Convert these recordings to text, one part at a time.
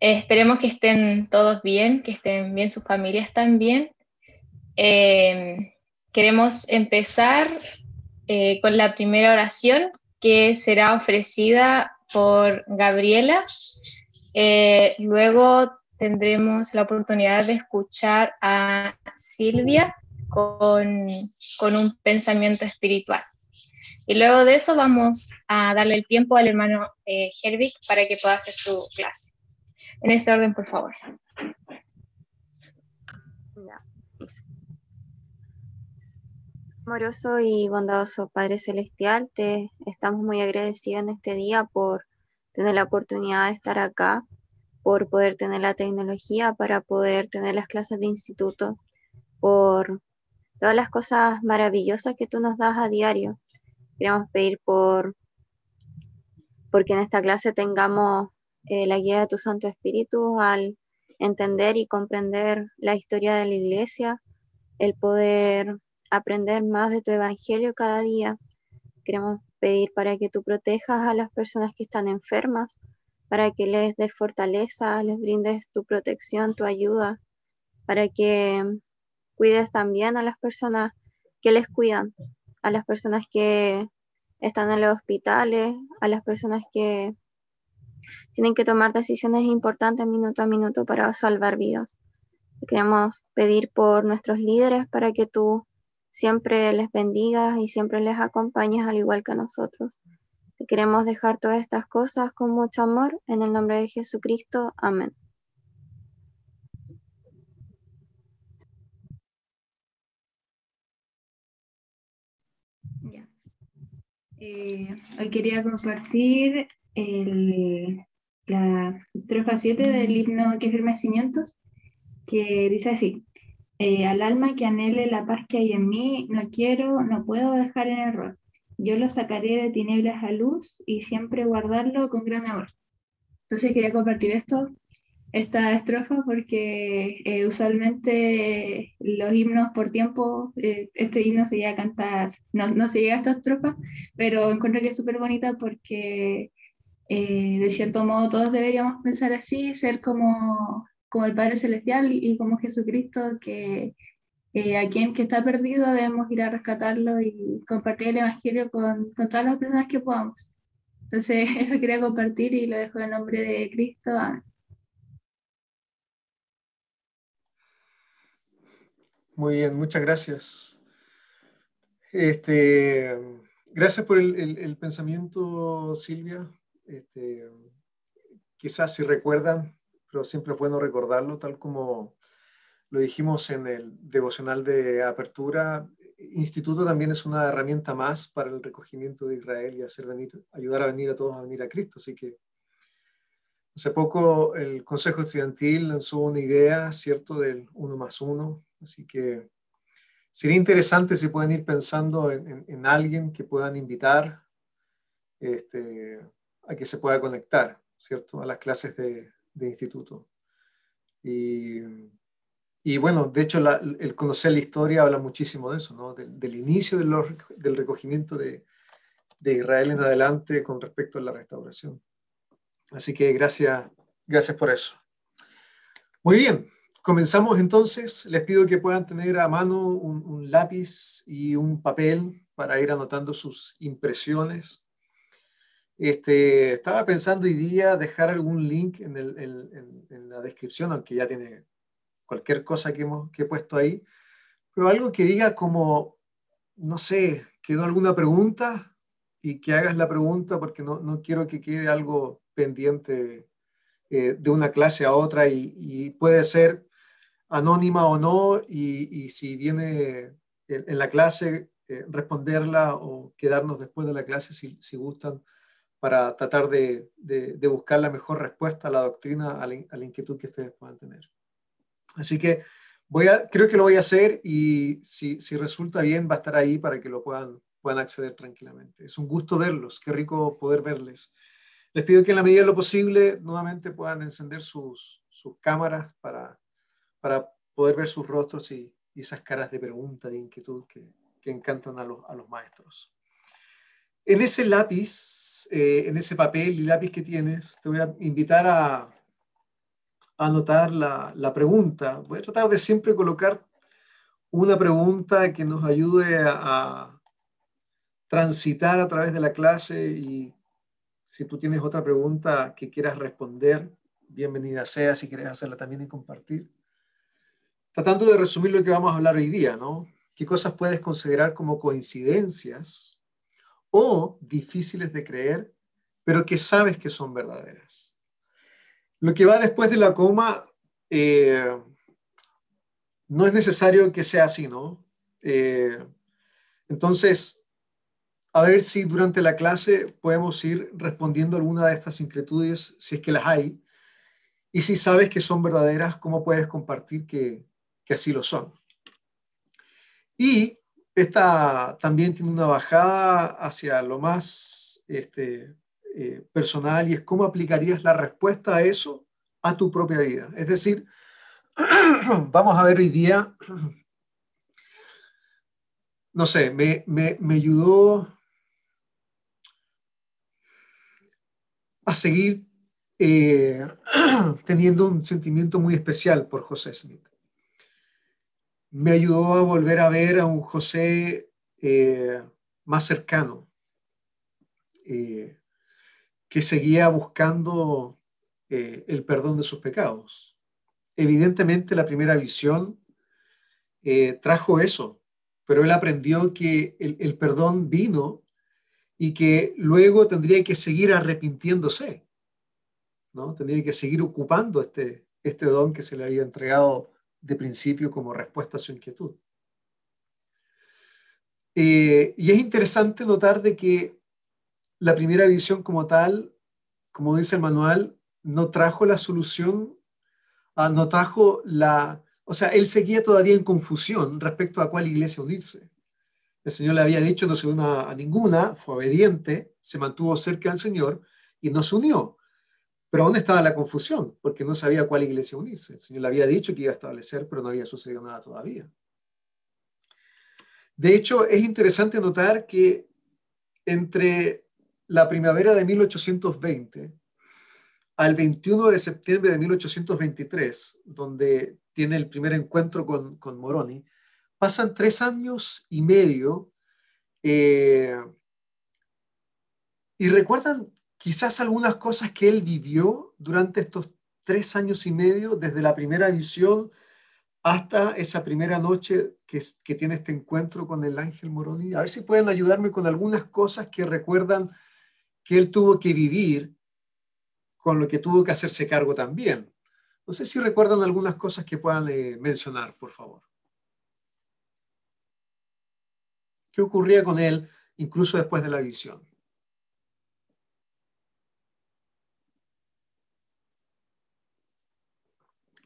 esperemos que estén todos bien, que estén bien sus familias también. Eh, queremos empezar eh, con la primera oración que será ofrecida por Gabriela. Eh, luego tendremos la oportunidad de escuchar a Silvia con, con un pensamiento espiritual. Y luego de eso vamos a darle el tiempo al hermano eh, para que pueda hacer su clase. En ese orden, por favor. Amoroso y bondadoso Padre Celestial, te estamos muy agradecidos en este día por tener la oportunidad de estar acá, por poder tener la tecnología para poder tener las clases de instituto, por todas las cosas maravillosas que tú nos das a diario. Queremos pedir por porque en esta clase tengamos eh, la guía de tu Santo Espíritu al entender y comprender la historia de la iglesia, el poder aprender más de tu evangelio cada día. Queremos pedir para que tú protejas a las personas que están enfermas, para que les des fortaleza, les brindes tu protección, tu ayuda, para que cuides también a las personas que les cuidan, a las personas que están en los hospitales, a las personas que tienen que tomar decisiones importantes minuto a minuto para salvar vidas. Queremos pedir por nuestros líderes para que tú siempre les bendigas y siempre les acompañes al igual que nosotros. Te queremos dejar todas estas cosas con mucho amor en el nombre de Jesucristo. Amén. Eh, hoy quería compartir la estrofa 7 del himno que firme cimientos, que dice así. Eh, al alma que anhele la paz que hay en mí, no quiero, no puedo dejar en error. Yo lo sacaré de tinieblas a luz y siempre guardarlo con gran amor. Entonces quería compartir esto, esta estrofa, porque eh, usualmente los himnos por tiempo, eh, este himno se llega a cantar, no, no se llega a esta estrofa, pero encuentro que es súper bonita porque de cierto modo todos deberíamos pensar así, ser como como el Padre Celestial y como Jesucristo, que eh, a quien que está perdido debemos ir a rescatarlo y compartir el Evangelio con, con, todas las personas que podamos. Entonces, eso quería compartir y lo dejo en nombre de Cristo. Muy bien, muchas gracias. Este, gracias por el, el, pensamiento, Silvia. Este, quizás si recuerdan, pero siempre es bueno recordarlo, tal como lo dijimos en el devocional de apertura. Instituto también es una herramienta más para el recogimiento de Israel y hacer venir, ayudar a venir a todos a venir a Cristo. Así que hace poco el Consejo Estudiantil lanzó una idea, ¿cierto?, del uno más uno. Así que sería interesante si pueden ir pensando en, en, alguien que puedan invitar este, a que se pueda conectar, ¿cierto?, a las clases de, de instituto. Y, y bueno, de hecho, el conocer la historia habla muchísimo de eso, ¿no? del, inicio del recogimiento de, de, Israel en adelante con respecto a la restauración. Así que gracias, gracias por eso. Muy bien, comenzamos entonces. Les pido que puedan tener a mano un, un lápiz y un papel para ir anotando sus impresiones este, estaba pensando hoy día dejar algún link en, el, en, en, la descripción, aunque ya tiene cualquier cosa que, hemos, que he puesto ahí, pero algo que diga como, no sé, quedó alguna pregunta y que hagas la pregunta porque no, no quiero que quede algo pendiente eh, de una clase a otra y, puede ser anónima o no y, si viene en, la clase eh, responderla o quedarnos después de la clase si, gustan para tratar de, buscar la mejor respuesta a la doctrina, a la, inquietud que ustedes puedan tener. Así que voy creo que lo voy a hacer y si, si resulta bien va a estar ahí para que lo puedan, puedan acceder tranquilamente. Es un gusto verlos, qué rico poder verles. Les pido que en la medida de lo posible nuevamente puedan encender sus, sus cámaras para, para poder ver sus rostros y, y esas caras de pregunta, de inquietud que, que encantan a los, a los maestros. En ese lápiz, eh, en ese papel y lápiz que tienes, te voy a invitar a, anotar la, la, pregunta. Voy a tratar de siempre colocar una pregunta que nos ayude a, a, transitar a través de la clase y si tú tienes otra pregunta que quieras responder, bienvenida sea si quieres hacerla también y compartir. Tratando de resumir lo que vamos a hablar hoy día, ¿no? ¿Qué cosas puedes considerar como coincidencias o difíciles de creer, pero que sabes que son verdaderas? Lo que va después de la coma eh, no es necesario que sea así, ¿no? Eh, entonces, a ver si durante la clase podemos ir respondiendo alguna de estas inquietudes, si es que las hay, y si sabes que son verdaderas, ¿cómo puedes compartir que, que así lo son? Y esta también tiene una bajada hacia lo más este, eh, personal y es cómo aplicarías la respuesta a eso a tu propia vida. Es decir, vamos a ver hoy día, no sé, me, me, me ayudó a seguir eh, teniendo un sentimiento muy especial por José Smith. Me ayudó a volver a ver a un José eh, más cercano, eh, que seguía buscando el perdón de sus pecados. Evidentemente la primera visión trajo eso, pero él aprendió que el, el perdón vino y que luego tendría que seguir arrepintiéndose, ¿no? Tendría que seguir ocupando este, este don que se le había entregado de principio como respuesta a su inquietud. Eh, y es interesante notar de que la primera visión como tal, como dice el manual, no trajo la solución, ah, no trajo la... O sea, él seguía todavía en confusión respecto a cuál iglesia unirse. El Señor le había dicho no se una a ninguna, fue obediente, se mantuvo cerca del Señor y no se unió. Pero aún estaba la confusión, porque no sabía a cuál iglesia unirse. El Señor le había dicho que iba a establecer, pero no había sucedido nada todavía. De hecho, es interesante notar que entre la primavera de 1820 al 21 de septiembre de 1823, donde tiene el primer encuentro con, con Moroni, pasan tres años y medio eh, y recuerdan quizás algunas cosas que él vivió durante estos tres años y medio, desde la primera visión hasta esa primera noche que, que tiene este encuentro con el ángel Moroni. A ver si pueden ayudarme con algunas cosas que recuerdan que él tuvo que vivir, con lo que tuvo que hacerse cargo también. No sé si recuerdan algunas cosas que puedan eh, mencionar, por favor. Qué ocurría con él incluso después de la visión.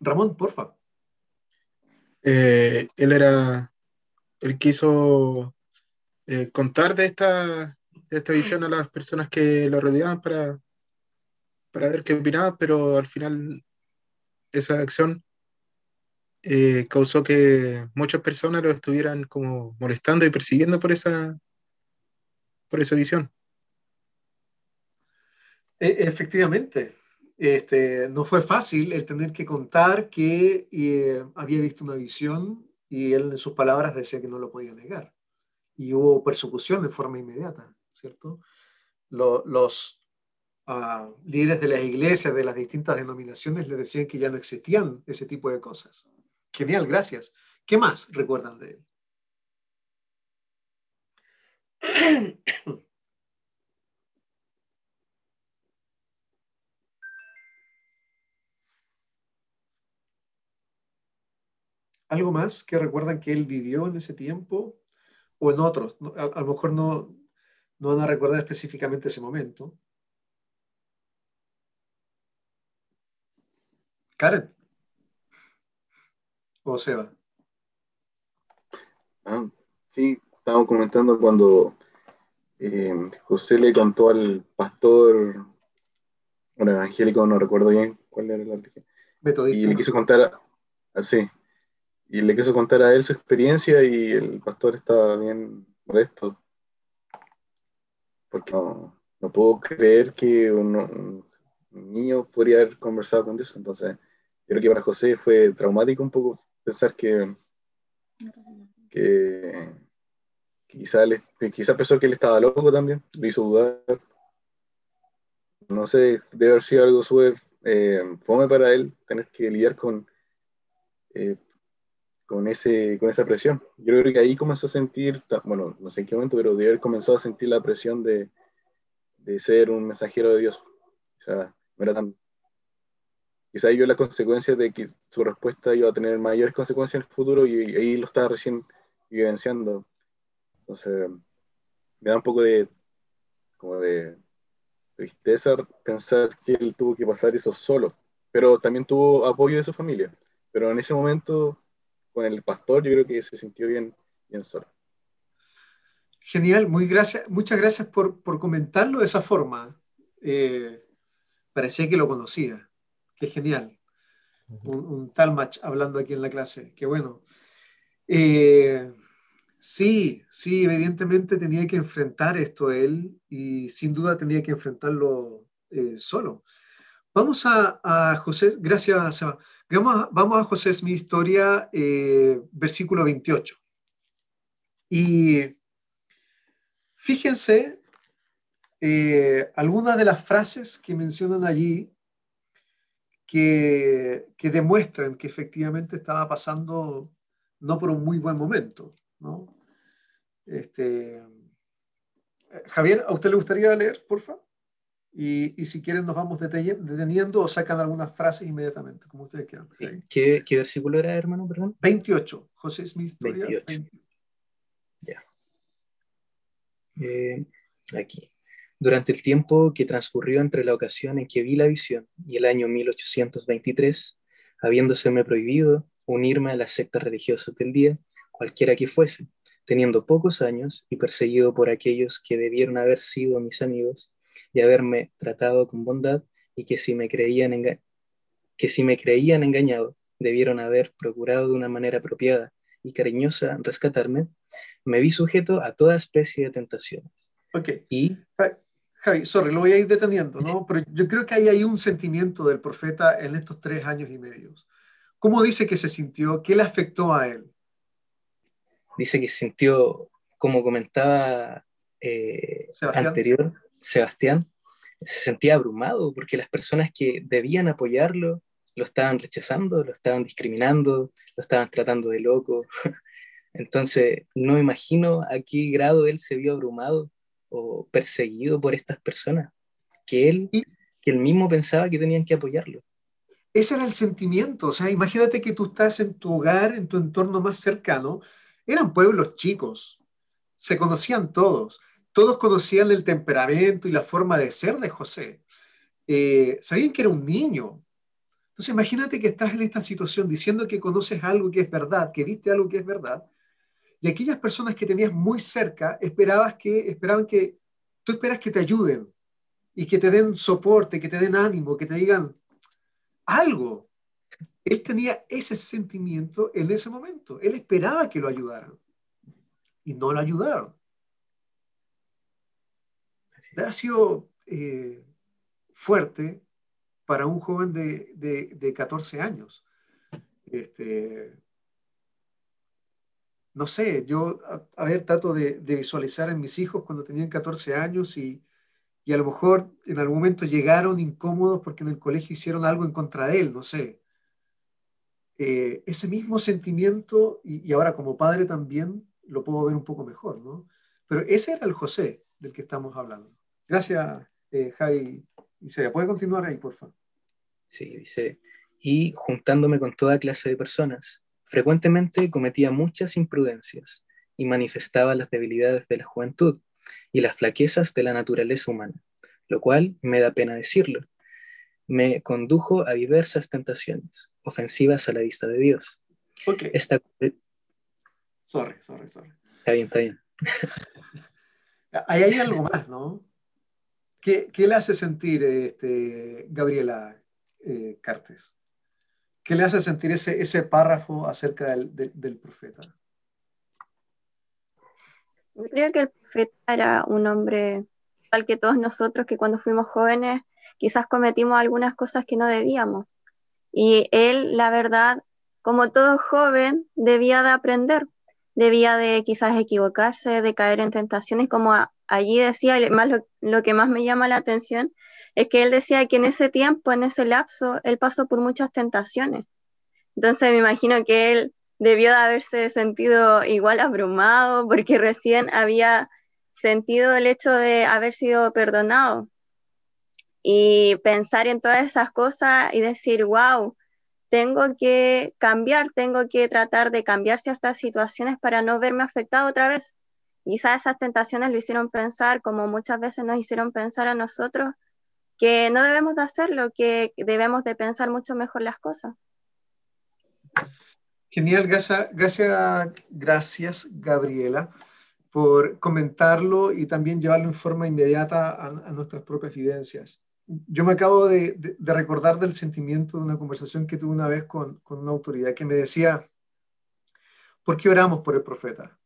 Ramón, porfa. Eh, él era, él quiso eh, contar de esta, de esta visión a las personas que lo rodeaban para, para ver qué opinaban, pero al final esa acción eh, causó que muchas personas lo estuvieran como molestando y persiguiendo por esa, por esa visión. E, efectivamente, este, no fue fácil el tener que contar que eh, había visto una visión y él en sus palabras decía que no lo podía negar. Y hubo persecución de forma inmediata, ¿cierto? los uh, líderes de las iglesias, de las distintas denominaciones, le decían que ya no existían ese tipo de cosas. Genial, gracias. ¿Qué más recuerdan de él? ¿Algo más que recuerdan que él vivió en ese tiempo o en otros? A, lo mejor no, no van a recordar específicamente ese momento. Karen. ¿O Seba? Ah, sí, estábamos comentando cuando eh, José le contó al pastor, un evangélico, no recuerdo bien cuál era la Metodista. Y le quiso contar, así, y le quiso contar a él su experiencia y el pastor estaba bien molesto. porque no, no puedo creer que un niño podría haber conversado con Dios. Entonces, creo que para José fue traumático un poco pensar que, que, quizá, quizá pensó que él estaba loco también, lo hizo dudar. No sé, debe haber sido algo súper eh, fome para él tener que lidiar con, eh, con, ese, con esa presión. Yo creo que ahí comenzó a sentir, bueno, no sé en qué momento, pero debe haber comenzado a sentir la presión de, de ser un mensajero de Dios. O sea, no era tan... Quizá vio las consecuencias de que su respuesta iba a tener mayores consecuencias en el futuro y, ahí lo estaba recién vivenciando. Entonces, me da un poco de, como de tristeza pensar que él tuvo que pasar eso solo, pero también tuvo apoyo de su familia. Pero en ese momento, con el pastor, yo creo que se sintió bien, bien solo. Genial, muy gracias, muchas gracias por, por comentarlo de esa forma. Eh, parecía que lo conocía. Qué genial. Un, tal match hablando aquí en la clase. Qué bueno. Eh, sí, sí, evidentemente tenía que enfrentar esto él y sin duda tenía que enfrentarlo eh, solo. Vamos a, José, gracias, Seba. Vamos, vamos a José es mi historia, versículo 28. Y Fíjense eh, algunas de las frases que mencionan allí que, demuestran que efectivamente estaba pasando no por un muy buen momento. Este, Javier, ¿a usted le gustaría leer, por favor? Y, si quieren nos vamos deteniendo o sacan algunas frases inmediatamente, como ustedes quieran. ¿Qué, versículo era, hermano? Perdón. 28. José Smith. 28. Ya. Eh, aquí. Durante el tiempo que transcurrió entre la ocasión en que vi la visión y el año 1823, habiéndoseme prohibido unirme a las sectas religiosas del día, cualquiera que fuese, teniendo pocos años y perseguido por aquellos que debieron haber sido mis amigos y haberme tratado con bondad y que si me creían, que si me creían engañado, debieron haber procurado de una manera apropiada y cariñosa rescatarme, me vi sujeto a toda especie de tentaciones. Ok. Y... Javi, sorry, lo voy a ir deteniendo, ¿no? Pero yo creo que ahí hay un sentimiento del profeta en estos tres años y medio. ¿Cómo dice que se sintió? ¿Qué le afectó a él? Dice que sintió, como comentaba eh, anterior, Sebastián, se sentía abrumado porque las personas que debían apoyarlo lo estaban rechazando, lo estaban discriminando, lo estaban tratando de loco. Entonces, no imagino a qué grado él se vio abrumado o perseguido por estas personas, que él, que él mismo pensaba que tenían que apoyarlo. Ese era el sentimiento, o sea, imagínate que tú estás en tu hogar, en tu entorno más cercano, eran pueblos chicos, se conocían todos, todos conocían el temperamento y la forma de ser de José, eh, sabían que era un niño. Entonces imagínate que estás en esta situación diciendo que conoces algo que es verdad, que viste algo que es verdad, y aquellas personas que tenías muy cerca esperabas que, esperaban que tú esperas que te ayuden y que te den soporte, que te den ánimo, que te digan algo. Él tenía ese sentimiento en ese momento. Él esperaba que lo ayudaran y no lo ayudaron. ha sido eh, fuerte para un joven de, de, de 14 años. Este, no sé, yo, a, ver, trato de, visualizar en mis hijos cuando tenían 14 años y, a lo mejor en algún momento llegaron incómodos porque en el colegio hicieron algo en contra de él, no sé. Eh, ese mismo sentimiento, y, ahora como padre también lo puedo ver un poco mejor, ¿no? Pero ese era el José del que estamos hablando. Gracias, eh, Javi. Y se puede continuar ahí, por favor. Sí, dice, y juntándome con toda clase de personas, Frecuentemente cometía muchas imprudencias y manifestaba las debilidades de la juventud y las flaquezas de la naturaleza humana, lo cual, me da pena decirlo, me condujo a diversas tentaciones, ofensivas a la vista de Dios. Ok. Sorry, sorry, sorry. Está bien, está bien. Ahí hay algo más, ¿no? ¿Qué, le hace sentir este, Gabriela eh, Cartes? ¿Qué le hace sentir ese, ese párrafo acerca del, del, profeta? Creo que el profeta era un hombre igual que todos nosotros que cuando fuimos jóvenes quizás cometimos algunas cosas que no debíamos. Y él, la verdad, como todo joven, debía de aprender, debía de quizás equivocarse, de caer en tentaciones, como allí decía, más lo, que más me llama la atención es que él decía que en ese tiempo, en ese lapso, él pasó por muchas tentaciones. Entonces me imagino que él debió de haberse sentido igual abrumado porque recién había sentido el hecho de haber sido perdonado y pensar en todas esas cosas y decir, wow, tengo que cambiar, tengo que tratar de cambiarse a estas situaciones para no verme afectado otra vez. Quizás esas tentaciones lo hicieron pensar, como muchas veces nos hicieron pensar a nosotros, que no debemos de hacerlo, que debemos de pensar mucho mejor las cosas. Genial, gracias, gracias Gabriela por comentarlo y también llevarlo en forma inmediata a, nuestras propias vivencias yo me acabo de, recordar del sentimiento de una conversación que tuve una vez con, una autoridad que me decía, ¿por qué oramos por el profeta?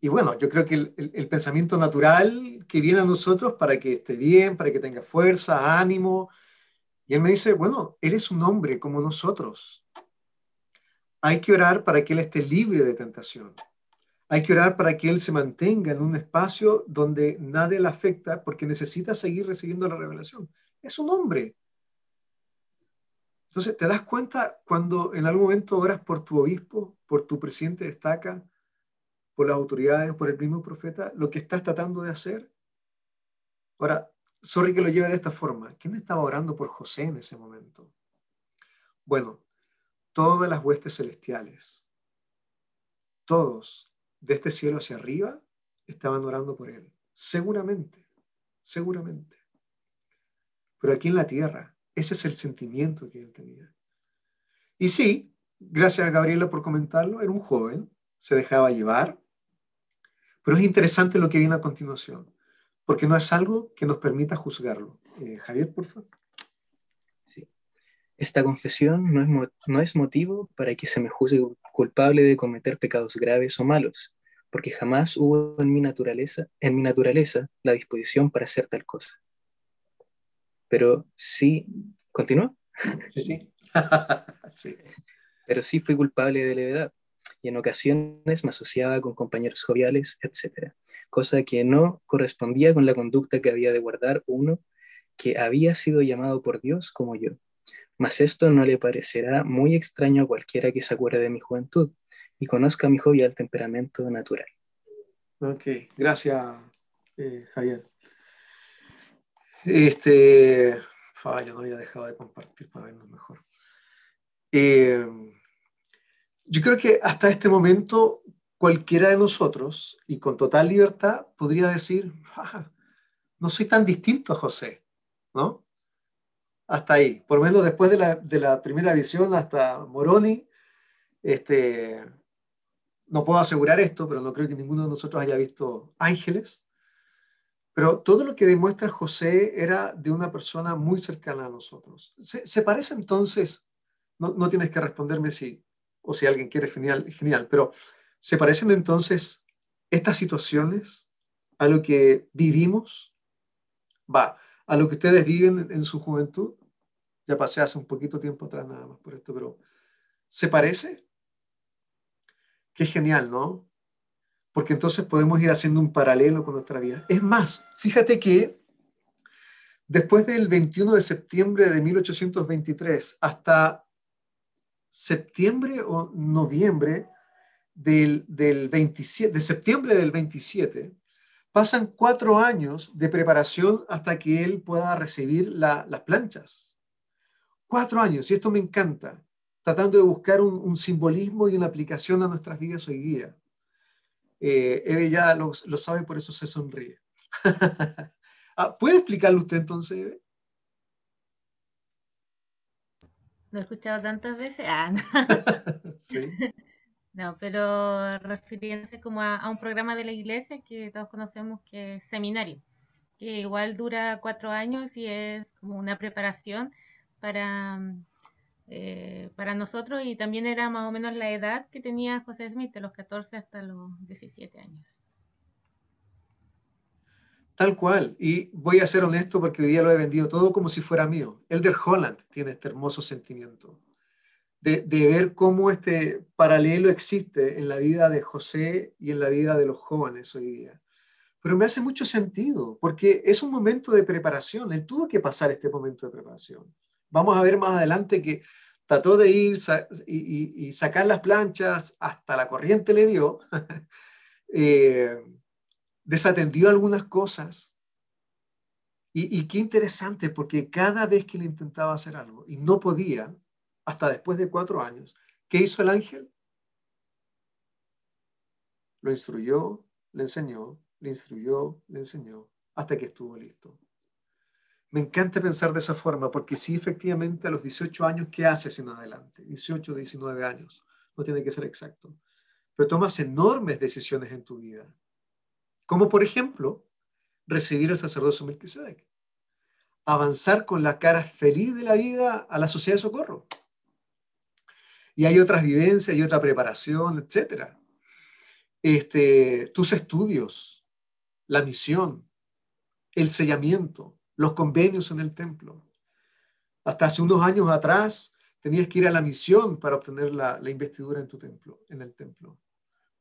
Y bueno, yo creo que el, pensamiento natural que viene a nosotros para que esté bien, para que tenga fuerza, ánimo, y él me dice, bueno, él es un hombre como nosotros. Hay que orar para que él esté libre de tentación. Hay que orar para que él se mantenga en un espacio donde nadie le afecta porque necesita seguir recibiendo la revelación. Es un hombre. Entonces, ¿te das cuenta cuando en algún momento oras por tu obispo, por tu presidente de estaca, por las autoridades, por el mismo profeta, lo que estás tratando de hacer? Ahora, sorry que lo lleve de esta forma. ¿Quién estaba orando por José en ese momento? Bueno, todas las huestes celestiales, todos de este cielo hacia arriba estaban orando por él. Seguramente, seguramente. Pero aquí en la tierra, ese es el sentimiento que él tenía. Y sí, gracias a Gabriela por comentarlo, era un joven, se dejaba llevar, pero es interesante lo que viene a continuación, porque no es algo que nos permita juzgarlo. Eh, Javier, por favor. Sí. Esta confesión no es, no es motivo para que se me juzgue culpable de cometer pecados graves o malos, porque jamás hubo en mi naturaleza, en mi naturaleza la disposición para hacer tal cosa. Pero sí, ¿continúa? Sí, sí. Pero sí fui culpable de levedad y en ocasiones me asociaba con compañeros joviales, etc. Cosa que no correspondía con la conducta que había de guardar uno que había sido llamado por Dios como yo. Mas esto no le parecerá muy extraño a cualquiera que se acuerde de mi juventud y conozca mi jovial temperamento natural. Ok, gracias, eh, Javier. Este, yo no había dejado de compartir para vernos mejor. Eh, yo creo que hasta este momento cualquiera de nosotros, y con total libertad, podría decir, no soy tan distinto a José, ¿no? hasta ahí. Por lo menos después de la, primera visión hasta Moroni, este, no puedo asegurar esto, pero no creo que ninguno de nosotros haya visto ángeles. Pero todo lo que demuestra José era de una persona muy cercana a nosotros. ¿Se, parece entonces? No, tienes que responderme si, o si alguien quiere, genial, genial, pero ¿se parecen entonces estas situaciones a lo que vivimos? Va, a lo que ustedes viven en su juventud. Ya pasé hace un poquito tiempo atrás nada más por esto, pero ¿se parece? Qué genial, ¿no? Porque entonces podemos ir haciendo un paralelo con nuestra vida. Es más, fíjate que después del 21 de septiembre de 1823 hasta septiembre o noviembre del, del 27, de septiembre del 27, pasan cuatro años de preparación hasta que él pueda recibir las planchas. Cuatro años, y esto me encanta, tratando de buscar un, simbolismo y una aplicación a nuestras vidas hoy día. Eh, Eve ya lo, sabe, por eso se sonríe. Ah, ¿Puede explicarlo usted entonces, Eve? Lo he escuchado tantas veces. Ah, sí. No, pero refiriéndose como a, un programa de la iglesia que todos conocemos que es seminario, que igual dura cuatro años y es como una preparación para, eh, para nosotros y también era más o menos la edad que tenía José Smith, de los 14 hasta los 17 años. Tal cual. Y voy a ser honesto porque hoy día lo he vendido todo como si fuera mío. Elder Holland tiene este hermoso sentimiento de, ver cómo este paralelo existe en la vida de José y en la vida de los jóvenes hoy día. Pero me hace mucho sentido porque es un momento de preparación. Él tuvo que pasar este momento de preparación. Vamos a ver más adelante que trató de ir y, sacar las planchas, hasta la corriente le dio, eh, desatendió algunas cosas. Y, qué interesante, porque cada vez que le intentaba hacer algo y no podía, hasta después de cuatro años. ¿Qué hizo el ángel? Lo instruyó, le enseñó, le instruyó, le enseñó, hasta que estuvo listo. Me encanta pensar de esa forma, porque sí, efectivamente, a los 18 años, ¿qué haces en adelante? 18, 19 años, no tiene que ser exacto. Pero tomas enormes decisiones en tu vida. Como por ejemplo, recibir el sacerdocio Melquisedec. Avanzar con la cara feliz de la vida a la sociedad de socorro y hay otras vivencias y otra preparación, etc. Este, tus estudios, la misión, el sellamiento, los convenios en el templo. Hasta hace unos años atrás tenías que ir a la misión para obtener la, la investidura en tu templo, en el templo.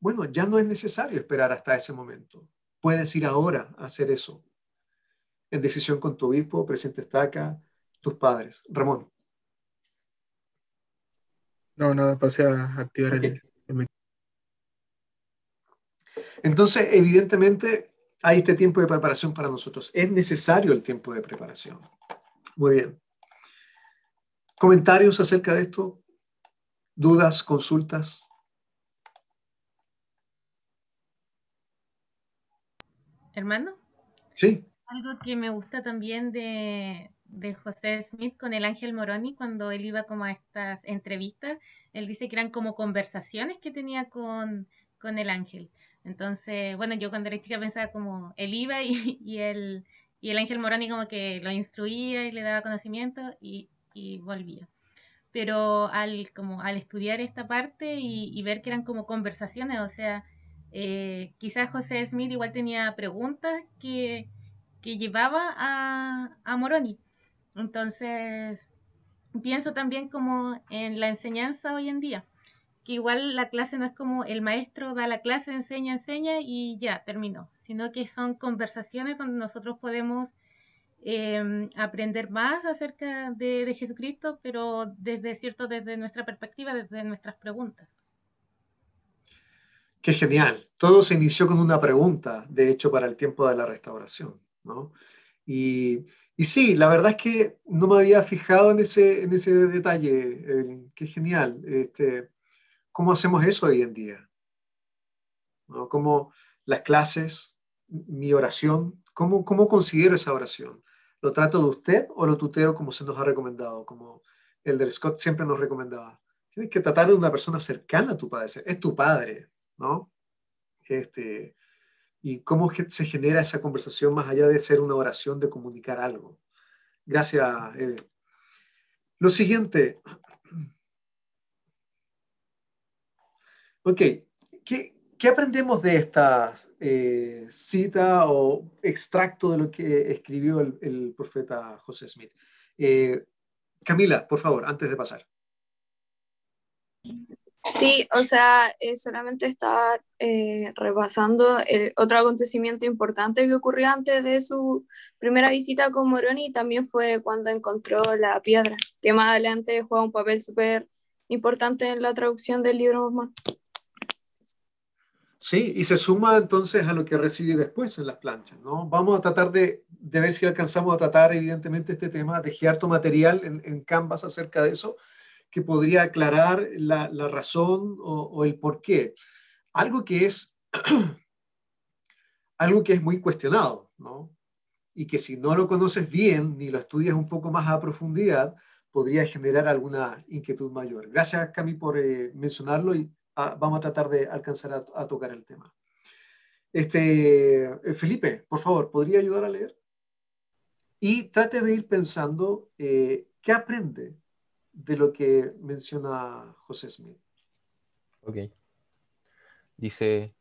Bueno, ya no es necesario esperar hasta ese momento. Puedes ir ahora a hacer eso. En decisión con tu obispo, presidente estaca, tus padres. Ramón. No, nada, pasé a activar el, Entonces, evidentemente, hay este tiempo de preparación para nosotros. Es necesario el tiempo de preparación. Muy bien. ¿Comentarios acerca de esto? ¿Dudas? ¿Consultas? Hermano. Sí. Algo que me gusta también de, de José Smith con el Ángel Moroni cuando él iba como a estas entrevistas. Él dice que eran como conversaciones que tenía con, con el ángel. Entonces, bueno, yo cuando era chica pensaba como él iba y, y, el, y el ángel Moroni como que lo instruía y le daba conocimiento y, y volvía. Pero al, como, al estudiar esta parte y, y ver que eran como conversaciones, o sea, eh, quizás José Smith igual tenía preguntas que, que llevaba a, a Moroni. Entonces, pienso también como en la enseñanza hoy en día, que igual la clase no es como el maestro da la clase, enseña, enseña y ya, terminó, sino que son conversaciones donde nosotros podemos em, aprender más acerca de, Jesucristo, pero desde cierto, desde nuestra perspectiva, desde nuestras preguntas. Qué genial. Todo se inició con una pregunta, de hecho, para el tiempo de la restauración, ¿no? Y, y sí, la verdad es que no me había fijado en ese, en ese detalle. Qué genial. Este, ¿Cómo hacemos eso hoy en día? ¿No? ¿Cómo las clases, mi oración, cómo, cómo considero esa oración? ¿Lo trato de usted o lo tuteo como se nos ha recomendado? Como Elder Scott siempre nos recomendaba. Tienes que tratar de una persona cercana a tu padre. Es tu padre, ¿no? Este, y cómo se genera esa conversación más allá de ser una oración de comunicar algo. Gracias, Eve. Lo siguiente. Ok, ¿qué, qué aprendemos de esta eh, cita o extracto de lo que escribió el, profeta José Smith? Eh, Camila, por favor, antes de pasar. Sí, o sea, eh, solamente estaba eh, repasando el otro acontecimiento importante que ocurrió antes de su primera visita con Moroni y también fue cuando encontró la piedra, que más adelante juega un papel súper importante en la traducción del libro Mormón. Sí, y se suma entonces a lo que recibí después en las planchas, ¿no? Vamos a tratar de, de ver si alcanzamos a tratar evidentemente este tema, de harto material en, en Canvas acerca de eso, que podría aclarar la, razón o, el por qué. Algo que es, algo que es muy cuestionado, ¿no? Y que si no lo conoces bien ni lo estudias un poco más a profundidad, podría generar alguna inquietud mayor. Gracias, Cami, por eh, mencionarlo y ah, vamos a tratar de alcanzar a, tocar el tema. Este, eh, Felipe, por favor, ¿podría ayudar a leer? Y trate de ir pensando eh, qué aprende de lo que menciona José Smith. Ok. Dice,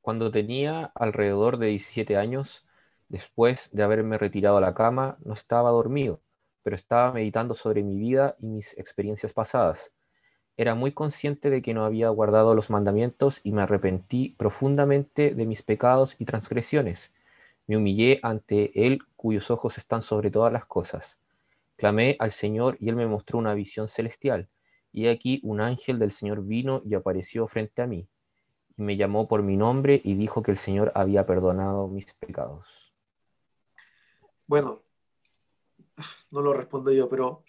cuando tenía alrededor de 17 años, Después de haberme retirado a la cama, no estaba dormido, pero estaba meditando sobre mi vida y mis experiencias pasadas. Era muy consciente de que no había guardado los mandamientos y me arrepentí profundamente de mis pecados y transgresiones. Me humillé ante Él cuyos ojos están sobre todas las cosas. Clamé al Señor y Él me mostró una visión celestial. Y aquí un ángel del Señor vino y apareció frente a mí. Y me llamó por mi nombre y dijo que el Señor había perdonado mis pecados. Bueno, no lo respondo yo, pero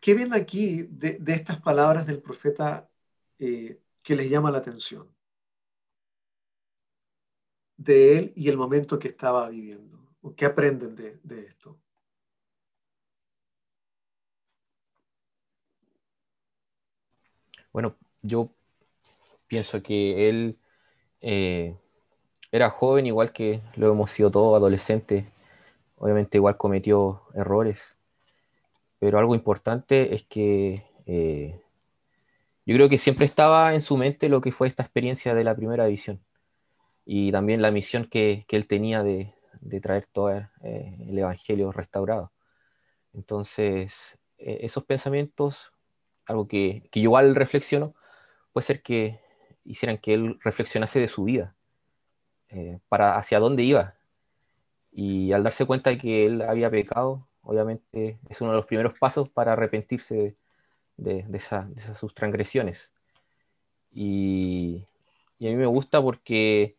¿qué ven aquí de, estas palabras del profeta eh, que les llama la atención? De él y el momento que estaba viviendo. ¿Qué aprenden de esto? Bueno, yo pienso que él eh, era joven, igual que lo hemos sido todos, adolescentes. Obviamente igual cometió errores. Pero algo importante es que eh, yo creo que siempre estaba en su mente lo que fue esta experiencia de la primera visión. Y también la misión que, él tenía de, traer todo eh, el Evangelio restaurado. Entonces, esos pensamientos algo que, que yo igual reflexiono, puede ser que hicieran que él reflexionase de su vida, eh, para hacia dónde iba. Y al darse cuenta de que él había pecado, obviamente es uno de los primeros pasos para arrepentirse de, de, esas sus transgresiones. Y, a mí me gusta porque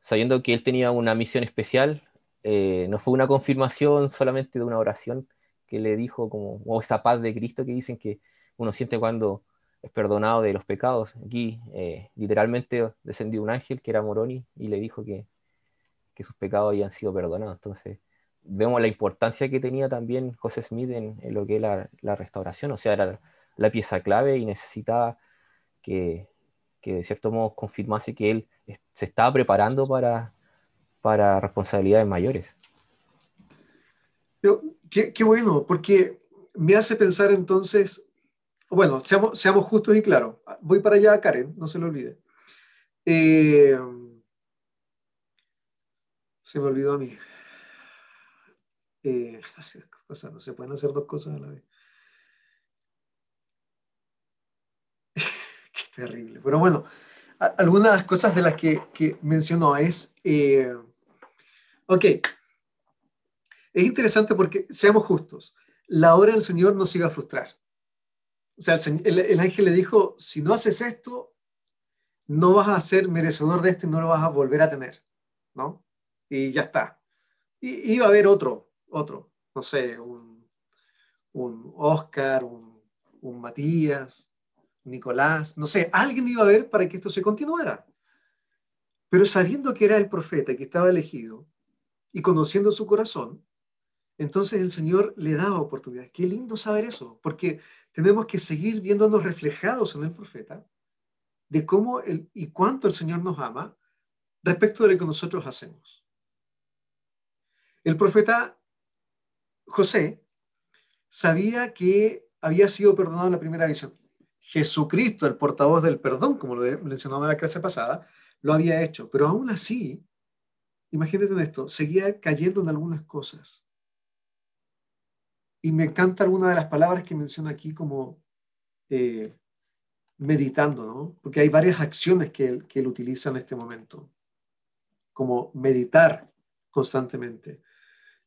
sabiendo que él tenía una misión especial, eh, no fue una confirmación solamente de una oración que le dijo como, o esa paz de Cristo que dicen que uno siente cuando es perdonado de los pecados. Aquí eh, literalmente descendió un ángel que era Moroni y le dijo que, sus pecados habían sido perdonados. Entonces vemos la importancia que tenía también José Smith en, lo que es la, restauración, o sea, era la pieza clave y necesitaba que, de cierto modo confirmase que él se estaba preparando para, para responsabilidades mayores. qué, qué bueno, porque me hace pensar entonces bueno, seamos, justos y claros. Voy para allá, Karen, no se lo olvide. Eh, se me olvidó a mí. Eh, no se pueden hacer dos cosas a la vez. Qué terrible. Pero bueno, algunas de las cosas de las que, mencionó es, eh, ok, es interesante porque, seamos justos, la obra del Señor nos iba a frustrar. O sea, el, ángel le dijo, si no haces esto, no vas a ser merecedor de esto y no lo vas a volver a tener, ¿no? Y ya está. Y iba a haber otro, otro, no sé, un, un Oscar, un, un Matías, Nicolás, no sé, alguien iba a ver para que esto se continuara. Pero sabiendo que era el profeta que estaba elegido y conociendo su corazón, entonces el Señor le daba oportunidades. Qué lindo saber eso, porque tenemos que seguir viéndonos reflejados en el profeta de cómo el, y cuánto el Señor nos ama respecto de lo que nosotros hacemos. El profeta José sabía que había sido perdonado en la primera visión. Jesucristo, el portavoz del perdón, como lo mencionaba en la clase pasada, lo había hecho. Pero aún así, imagínate en esto, seguía cayendo en algunas cosas. Y me encanta alguna de las palabras que menciona aquí como eh, meditando, ¿no? Porque hay varias acciones que él, que él utiliza en este momento, como meditar constantemente.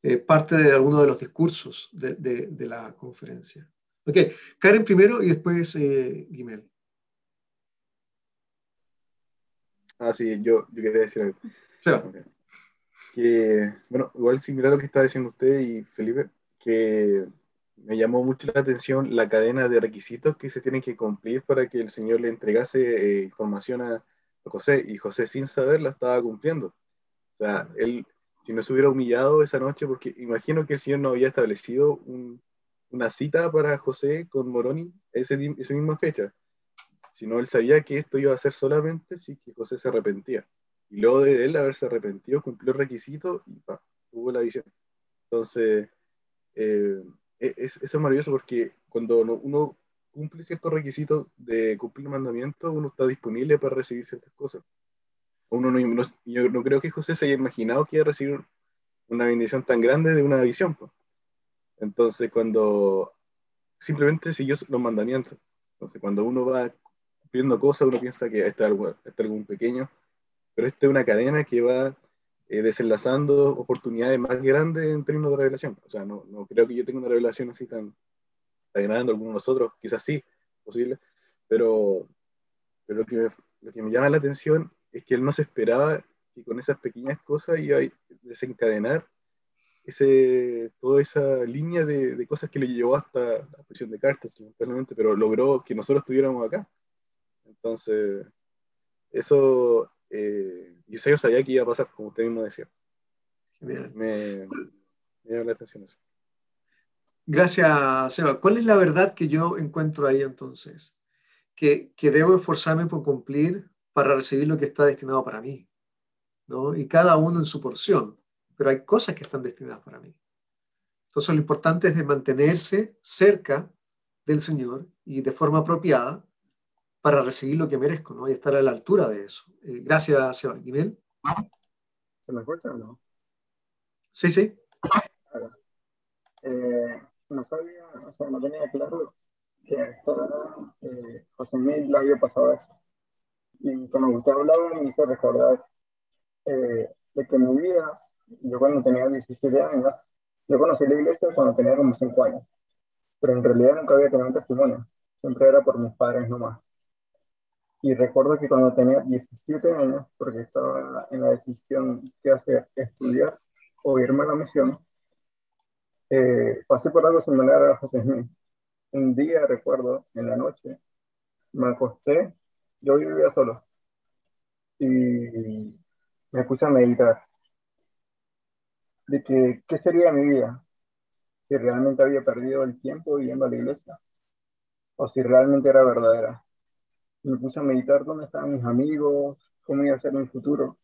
Eh, parte de alguno de los discursos de, de, la conferencia. Ok, Karen primero y después eh, Gimel. Ah, sí, yo, yo quería decir algo. Se va. Que, bueno, igual similar a lo que está diciendo usted y Felipe, que me llamó mucho la atención la cadena de requisitos que se tienen que cumplir para que el Señor le entregase eh, información a, José, y José sin saber la estaba cumpliendo. O sea, él, si no se hubiera humillado esa noche, porque imagino que el Señor no había establecido una cita para José con Moroni ese, esa misma fecha, sino él sabía que esto iba a ser solamente si que José se arrepentía. Y luego de él haberse arrepentido, cumplió el requisito y pa, tuvo la visión. Entonces, eh, e-, es, es maravilloso porque cuando uno cumple ciertos requisitos de cumplir mandamientos, uno está disponible para recibir ciertas cosas. Uno no, yo no creo que José se haya imaginado que iba a recibir una bendición tan grande de una visión. Pues. Entonces, cuando simplemente siguió los mandamientos. Entonces, cuando uno va cumpliendo cosas, uno piensa que está algo, está algo pequeño, pero esta es una cadena que va eh, desenlazando oportunidades más grandes en términos de revelación. O sea, no, no creo que yo tenga una revelación así tan, tan grande, algunos de nosotros, quizás sí, posible, pero, pero lo, que me, lo que me llama la atención es que él no se esperaba que con esas pequeñas cosas iba a desencadenar ese, toda esa línea de, de, cosas que le llevó hasta la prisión de cartas, lamentablemente, pero logró que nosotros estuviéramos acá. Entonces, eso eh, y yo sabía que iba a pasar, como usted mismo decía. Me, me llama la atención eso. Gracias, Seba. ¿Cuál es la verdad que yo encuentro ahí entonces? Que, que, debo esforzarme por cumplir para recibir lo que está destinado para mí. ¿no? Y cada uno en su porción. Pero hay cosas que están destinadas para mí. Entonces lo importante es de mantenerse cerca del Señor y de forma apropiada para recibir lo que merezco, ¿no? Y estar a la altura de eso. Eh, gracias, Sebastián. ¿Se me escucha o no? Sí, sí. Eh, no sabía, o sea, no tenía claro que hasta eh, José le había pasado eso. Y cuando usted hablaba me hizo recordar eh, de que en mi vida, yo cuando tenía 17 años, yo conocí la iglesia cuando tenía como 5 años, pero en realidad nunca había tenido un testimonio, siempre era por mis padres nomás. Y recuerdo que cuando tenía 17 años, porque estaba en la decisión qué hacer, estudiar o irme a la misión, eh, pasé por algo similar a José Smith. Un día, recuerdo, en la noche, me acosté, yo vivía solo, y me puse a meditar de que, qué sería mi vida, si realmente había perdido el tiempo yendo a la iglesia, o si realmente era verdadera me puse a meditar dónde estaban mis amigos, cómo iba a ser mi futuro.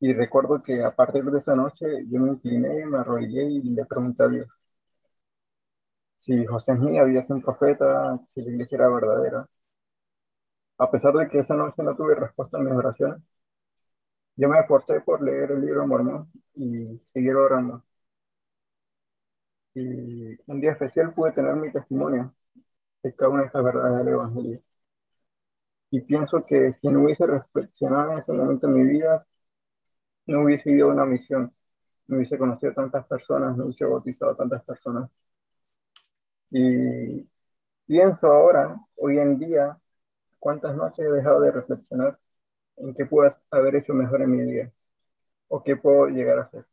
Y recuerdo que a partir de esa noche yo me incliné, me arrodillé y le pregunté a Dios si José mí había sido un profeta, si la iglesia era verdadera. A pesar de que esa noche no tuve respuesta a mis oraciones, yo me esforcé por leer el libro Mormón y seguir orando. Y un día especial pude tener mi testimonio de cada una de estas verdades del Evangelio. Y pienso que si no hubiese reflexionado en ese momento en mi vida, no hubiese ido a una misión, no hubiese conocido tantas personas, no hubiese bautizado tantas personas. Y pienso ahora, hoy en día, cuántas noches he dejado de reflexionar en qué puedo haber hecho mejor en mi vida o qué puedo llegar a hacer.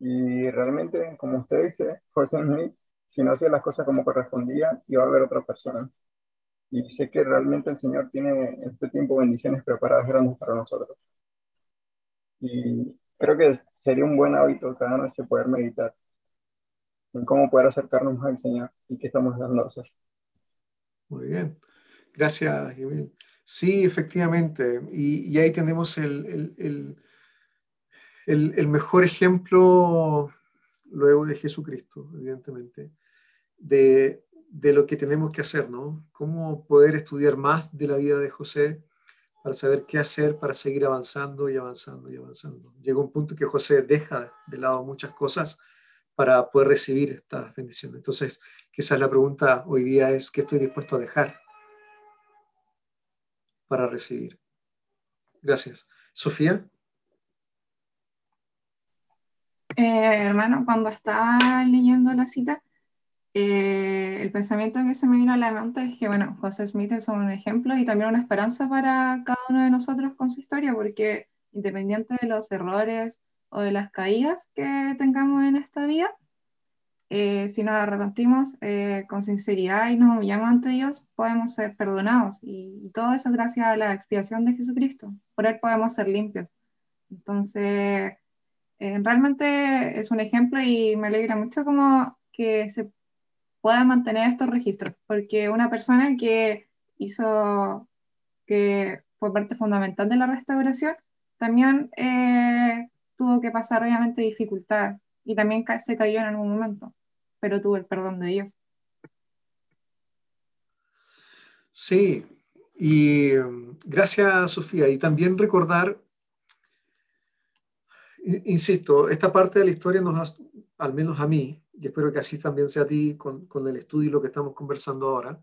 Y realmente, como usted dice, José Smith, si no hacía las cosas como correspondía, iba a haber otra persona y sé que realmente el Señor tiene en este tiempo bendiciones preparadas grandes para nosotros. Y creo que sería un buen hábito cada noche poder meditar en cómo poder acercarnos al Señor y qué estamos dando a hacer. Muy bien. Gracias, Sí, efectivamente. Y, y ahí tenemos el, el, el, el, mejor ejemplo luego de Jesucristo, evidentemente, de, de lo que tenemos que hacer, ¿no? Cómo poder estudiar más de la vida de José para saber qué hacer para seguir avanzando y avanzando y avanzando. Llegó un punto que José deja de lado muchas cosas para poder recibir estas bendiciones. Entonces, quizás la pregunta hoy día es, ¿qué estoy dispuesto a dejar para recibir? Gracias. Sofía. Eh, hermano, cuando estaba leyendo la cita, eh, el pensamiento que se me vino a la mente es que, bueno, José Smith es un ejemplo y también una esperanza para cada uno de nosotros con su historia, porque independiente de los errores o de las caídas que tengamos en esta vida, eh, si nos arrepentimos eh, con sinceridad y nos humillamos ante Dios, podemos ser perdonados. Y, todo eso gracias a la expiación de Jesucristo. Por Él podemos ser limpios. Entonces, realmente es un ejemplo y me alegra mucho como que se pueda mantener estos registros, porque una persona que hizo, que fue parte fundamental de la restauración, también eh, tuvo que pasar obviamente dificultades y también se cayó en algún momento, pero tuvo el perdón de Dios. Sí, y gracias Sofía. Y también recordar insisto, esta parte de la historia nos al menos a mí, y espero que así también sea a ti con, con el estudio y lo que estamos conversando ahora,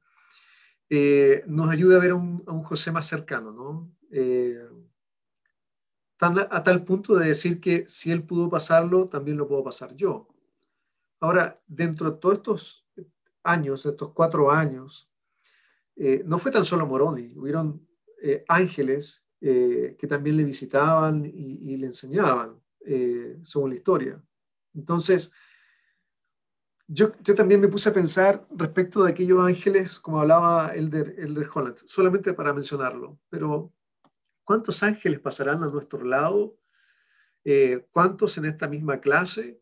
eh, nos ayuda a ver a un, José más cercano, ¿no? Eh, a, tal punto de decir que si él pudo pasarlo, también lo puedo pasar yo. Ahora, dentro de todos estos años, estos cuatro años, eh, no fue tan solo Moroni, hubieron ángeles que también le visitaban y, le enseñaban, según la historia. Entonces, yo, también me puse a pensar respecto de aquellos ángeles, como hablaba Elder, Elder Holland, solamente para mencionarlo, pero ¿cuántos ángeles pasarán a nuestro lado? Eh, ¿Cuántos en esta misma clase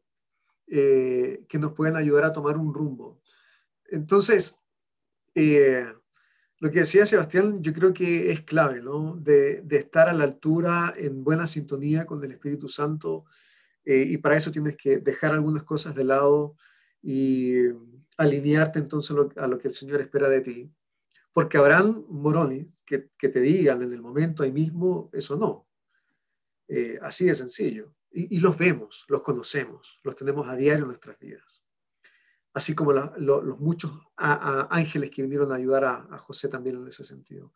eh, que nos pueden ayudar a tomar un rumbo? Entonces, eh, lo que decía Sebastián, yo creo que es clave, ¿no? De, de, estar a la altura, en buena sintonía con el Espíritu Santo, y para eso tienes que dejar algunas cosas de lado y alinearte entonces a lo que el Señor espera de ti. Porque habrán morones que, que te digan en el momento ahí mismo, eso no. Eh, así de sencillo. Y, los vemos, los conocemos, los tenemos a diario en nuestras vidas. Así como los muchos ángeles que vinieron a ayudar a, José también en ese sentido.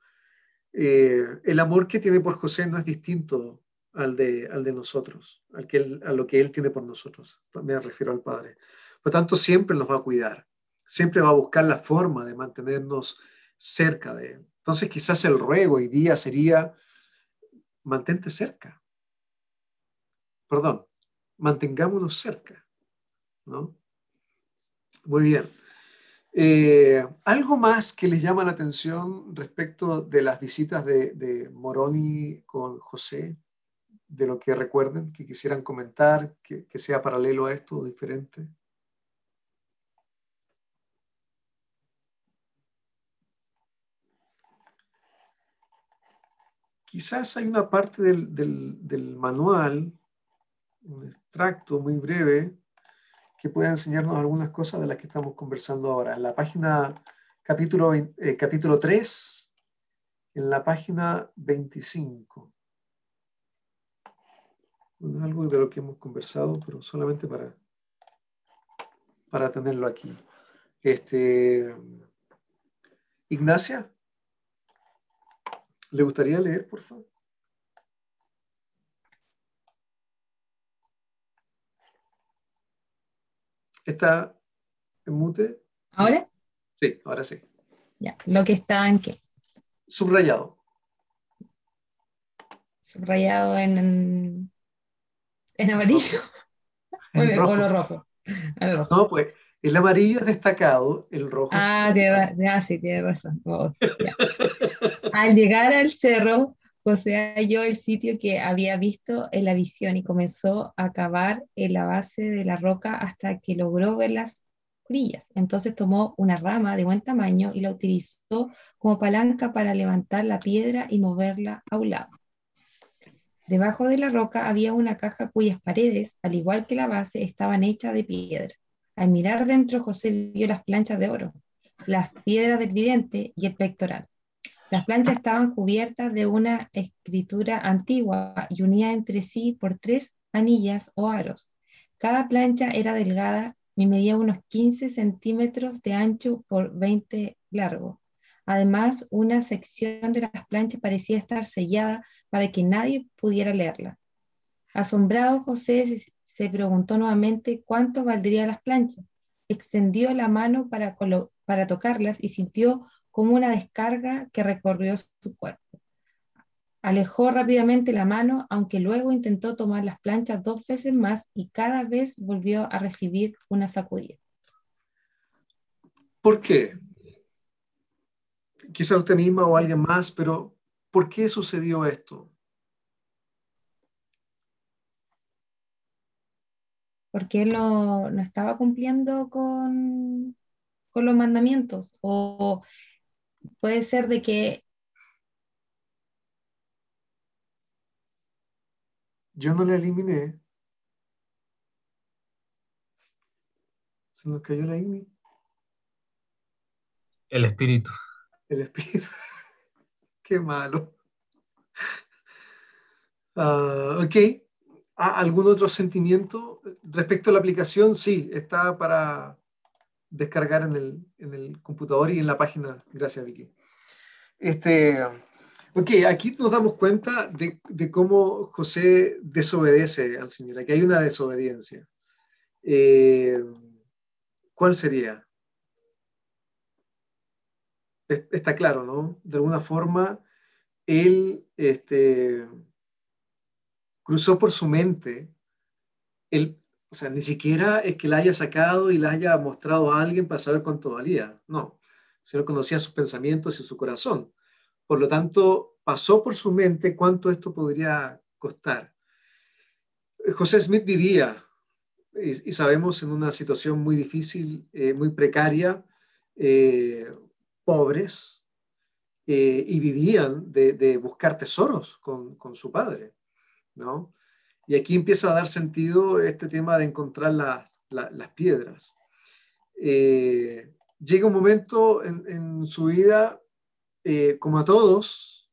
Eh, el amor que tiene por José no es distinto al de, al de nosotros, al que a lo que él tiene por nosotros. También refiero al Padre. Por tanto, siempre nos va a cuidar, siempre va a buscar la forma de mantenernos cerca de Él. Entonces, quizás el ruego hoy día sería, mantente cerca. Perdón, mantengámonos cerca. ¿no? Muy bien. Eh, ¿Algo más que les llama la atención respecto de las visitas de, Moroni con José? De lo que recuerden, que quisieran comentar, que, que sea paralelo a esto o diferente. Quizás hay una parte del, manual, un extracto muy breve, que pueda enseñarnos algunas cosas de las que estamos conversando ahora. En la página capítulo, eh, capítulo 3, en la página 25. algo de lo que hemos conversado, pero solamente para, para tenerlo aquí. Este, Ignacia. ¿Le gustaría leer, por favor? ¿Está en mute? ¿Ahora? Sí, ahora sí. Ya, lo que está en qué? Subrayado. Subrayado en, en, amarillo. o en el rojo. No, pues el amarillo es destacado, el rojo ah, ah, sí, tiene razón. Oh, al llegar al cerro, José halló el sitio que había visto en la visión y comenzó a cavar en la base de la roca hasta que logró ver las orillas. Entonces tomó una rama de buen tamaño y la utilizó como palanca para levantar la piedra y moverla a un lado. Debajo de la roca había una caja cuyas paredes, al igual que la base, estaban hechas de piedra. Al mirar dentro, José vio las planchas de oro, las piedras del vidente y el pectoral. Las planchas estaban cubiertas de una escritura antigua y unidas entre sí por tres anillas o aros. Cada plancha era delgada y medía unos 15 centímetros de ancho por 20 largo. Además, una sección de las planchas parecía estar sellada para que nadie pudiera leerla. Asombrado, José se preguntó nuevamente cuánto valdrían las planchas. Extendió la mano para, para tocarlas y sintió como una descarga que recorrió su cuerpo. Alejó rápidamente la mano, aunque luego intentó tomar las planchas dos veces más y cada vez volvió a recibir una sacudida. ¿Por qué? Quizá usted misma o alguien más, pero ¿por qué sucedió esto? porque él no, estaba cumpliendo con, los mandamientos. O puede ser de que... Yo no le eliminé. Se nos cayó la INI. El espíritu. El espíritu. Qué malo. Ah, ok. ¿Algún otro sentimiento? Respecto a la aplicación, sí, está para descargar en el, en el computador y en la página. Gracias, Vicky. Este, ok, aquí nos damos cuenta de, de cómo José desobedece al Señor. Aquí hay una desobediencia. Eh, ¿Cuál sería? Está claro, ¿no? De alguna forma, él este, cruzó por su mente, el, o sea, ni siquiera es que la haya sacado y la haya mostrado a alguien para saber cuánto valía, no, sino conocía sus pensamientos y su corazón. Por lo tanto, pasó por su mente cuánto esto podría costar. José Smith vivía, y, sabemos, en una situación muy difícil, eh, muy precaria, eh, pobres, eh, y vivían de, buscar tesoros con, su padre, ¿no? Y aquí empieza a dar sentido este tema de encontrar las, piedras. Eh, llega un momento en, su vida, eh, como a todos,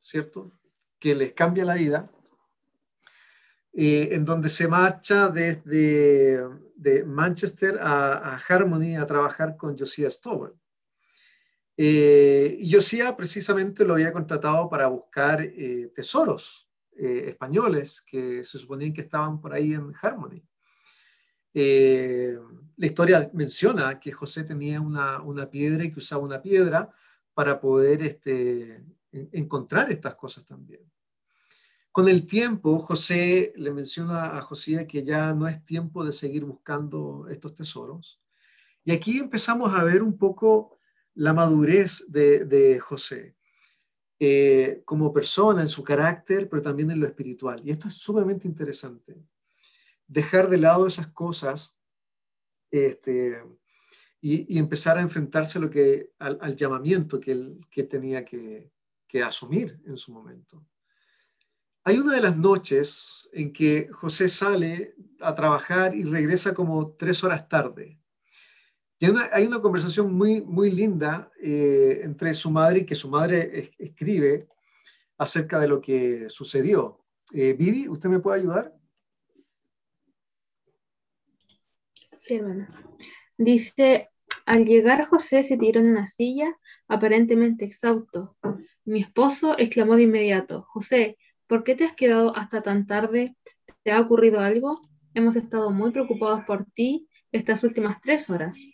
¿cierto? Que les cambia la vida, en donde se marcha desde de Manchester a, Harmony a trabajar con Josiah Stowell. Eh, Josía precisamente lo había contratado para buscar eh, tesoros eh, españoles que se suponían que estaban por ahí en Harmony. Eh, la historia menciona que José tenía una, una, piedra y que usaba una piedra para poder este, encontrar estas cosas también. Con el tiempo, José le menciona a José que ya no es tiempo de seguir buscando estos tesoros. Y aquí empezamos a ver un poco la madurez de, José eh, como persona, en su carácter, pero también en lo espiritual. Y esto es sumamente interesante. Dejar de lado esas cosas este, y, empezar a enfrentarse a lo que, al, llamamiento que él que tenía que, que asumir en su momento. Hay una de las noches en que José sale a trabajar y regresa como tres horas tarde. Hay una, conversación muy, muy linda eh, entre su madre y que su madre escribe acerca de lo que sucedió. Eh, Vivi, ¿usted me puede ayudar? Sí, hermana. Dice, al llegar José se tiró en una silla, aparentemente exhausto. Mi esposo exclamó de inmediato, José, ¿por qué te has quedado hasta tan tarde? ¿Te ha ocurrido algo? Hemos estado muy preocupados por ti estas últimas tres horas.